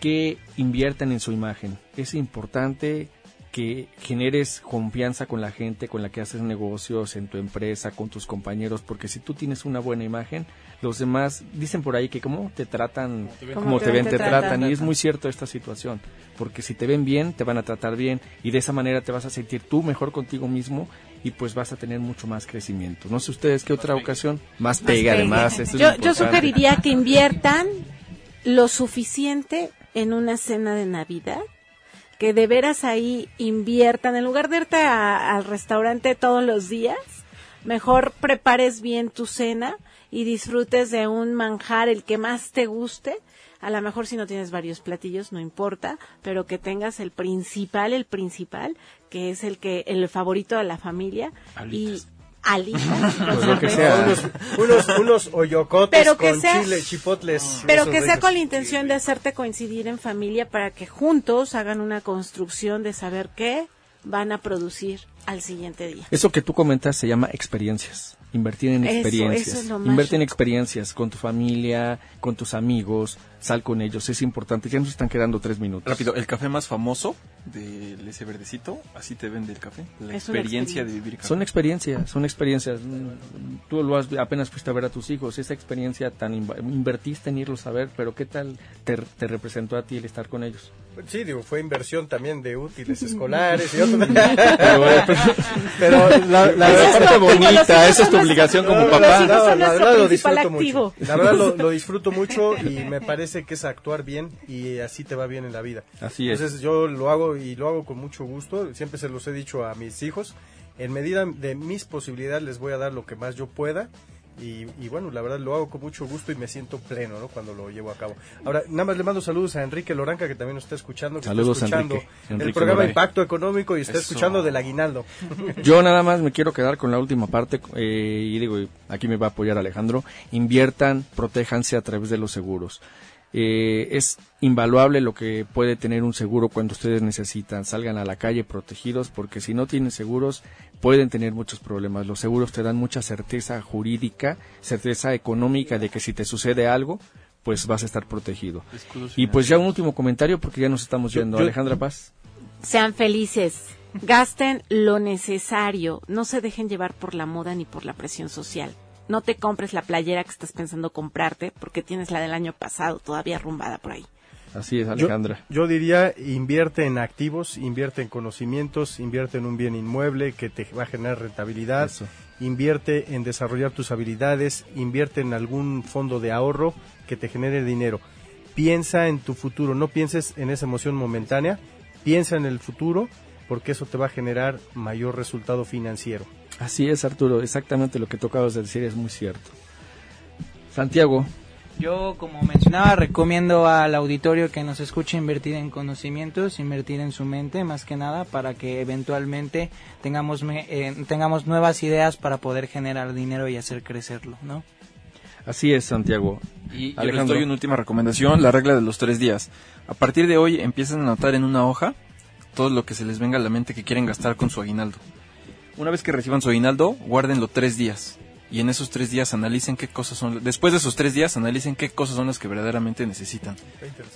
que inviertan en su imagen. Es importante que generes confianza con la gente con la que haces negocios, en tu empresa, con tus compañeros, porque si tú tienes una buena imagen, los demás dicen por ahí que cómo te tratan, como te ven, te tratan, y es muy cierto esta situación, porque si te ven bien, te van a tratar bien, y de esa manera te vas a sentir tú mejor contigo mismo, y pues vas a tener mucho más crecimiento. No sé ustedes qué otra ocasión, más pega además. eso es yo, sugeriría que inviertan lo suficiente en una cena de Navidad, que de veras ahí inviertan, en lugar de irte al restaurante todos los días, mejor prepares bien tu cena y disfrutes de un manjar, el que más te guste. A lo mejor si no tienes varios platillos, no importa, pero que tengas el principal, el principal, que es el que el favorito de la familia y alitas. (laughs) Pues lo que con sea. Unos, unos, unos hoyocotes Pero que con sea- chile, chipotles. Pero esos que sea ricos. con la intención de hacerte coincidir en familia para que juntos hagan una construcción de saber qué van a producir al siguiente día. Eso que tú comentas se llama experiencias. Invertir en Eso, experiencias. eso es lo más Invertir en experiencias con tu familia, con tus amigos, sal con ellos. Es importante. Ya nos están quedando tres minutos. Rápido, el café más famoso del ese verdecito, así te vende el café. La experiencia experiencia. de vivir café. Son experiencias, son experiencias. Mm, Tú lo has, apenas fuiste a ver a tus hijos. Esa experiencia tan inv- invertiste en irlos a ver, pero ¿qué tal te, te representó a ti el estar con ellos? Sí, digo, fue inversión también de útiles (laughs) escolares y otro. Pero, Pero la, parte bonita, esa es tu obligación como No, papá. la- son verdad lo disfruto activo. mucho. La verdad lo, lo disfruto mucho y me parece que es actuar bien y así te va bien en la vida. Así es. Entonces yo lo hago y lo hago con mucho gusto. Siempre se los he dicho a mis hijos. En medida de mis posibilidades les voy a dar lo que más yo pueda. Y, y bueno, la verdad lo hago con mucho gusto y me siento pleno ¿no? cuando lo llevo a cabo. Ahora, nada más le mando saludos a Enrique Loranca que también nos está escuchando. Que Saludos, está escuchando Enrique. el Enrique programa. Impacto Económico y está Eso. escuchando del aguinaldo. (laughs) Yo nada más me quiero quedar con la última parte eh, y digo, aquí me va a apoyar Alejandro, inviertan, protéjanse a través de los seguros. Eh, es invaluable lo que puede tener un seguro cuando ustedes necesitan. Salgan a la calle protegidos porque si no tienen seguros pueden tener muchos problemas. Los seguros te dan mucha certeza jurídica, certeza económica de que si te sucede algo, pues vas a estar protegido. Y pues ya un último comentario porque ya nos estamos Yo- yendo. yo- Alejandra Paz. Sean felices, gasten lo necesario, no se dejen llevar por la moda ni por la presión social. No te compres la playera que estás pensando comprarte porque tienes la del año pasado todavía arrumbada por ahí. Así es, Yo- Alejandra. Yo, diría, invierte en activos, invierte en conocimientos, invierte en un bien inmueble que te va a generar rentabilidad, Eso. invierte en desarrollar tus habilidades, invierte en algún fondo de ahorro que te genere dinero. Piensa en tu futuro, no pienses en esa emoción momentánea, piensa en el futuro porque eso te va a generar mayor resultado financiero. Así es, Arturo, exactamente lo que tú acabas de decir es muy cierto. Santiago, Yo, como mencionaba, recomiendo al auditorio que nos escuche invertir en conocimientos, invertir en su mente, más que nada, para que eventualmente tengamos, eh, tengamos nuevas ideas para poder generar dinero y hacer crecerlo, ¿no? Así es, Santiago. Y yo les doy una última recomendación, la regla de los tres días. A partir de hoy empiezan a anotar en una hoja todo lo que se les venga a la mente que quieren gastar con su aguinaldo. Una vez que reciban su aguinaldo, guárdenlo tres días y en esos tres días analicen qué cosas son, después de esos tres días analicen qué cosas son las que verdaderamente necesitan.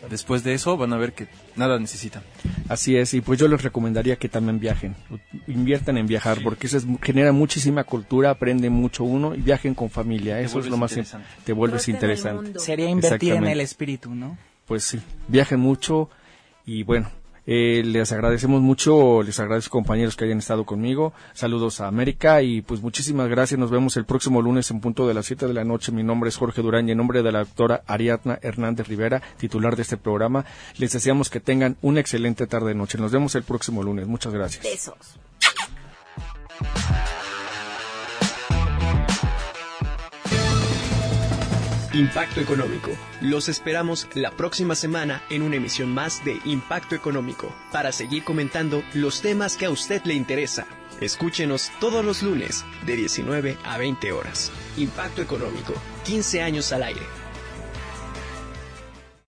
Después de eso van a ver que nada necesitan. Así es, y pues yo les recomendaría que también viajen, inviertan en viajar, porque eso genera muchísima cultura, aprende mucho uno y viajen con familia, eso es lo más interesante. Te vuelves interesante. Sería invertir en el espíritu, ¿no? Pues sí, viajen mucho y bueno, eh, les agradecemos mucho, les agradezco compañeros que hayan estado conmigo. Saludos a América y pues muchísimas gracias. Nos vemos el próximo lunes en punto de las 7 de la noche. Mi nombre es Jorge Durán y en nombre de la doctora Ariadna Hernández Rivera, titular de este programa, les deseamos que tengan una excelente tarde noche. Nos vemos el próximo lunes. Muchas gracias. Besos. Impacto Económico. Los esperamos la próxima semana en una emisión más de Impacto Económico para seguir comentando los temas que a usted le interesa. Escúchenos todos los lunes de 19 a 20 horas. Impacto Económico. 15 años al aire.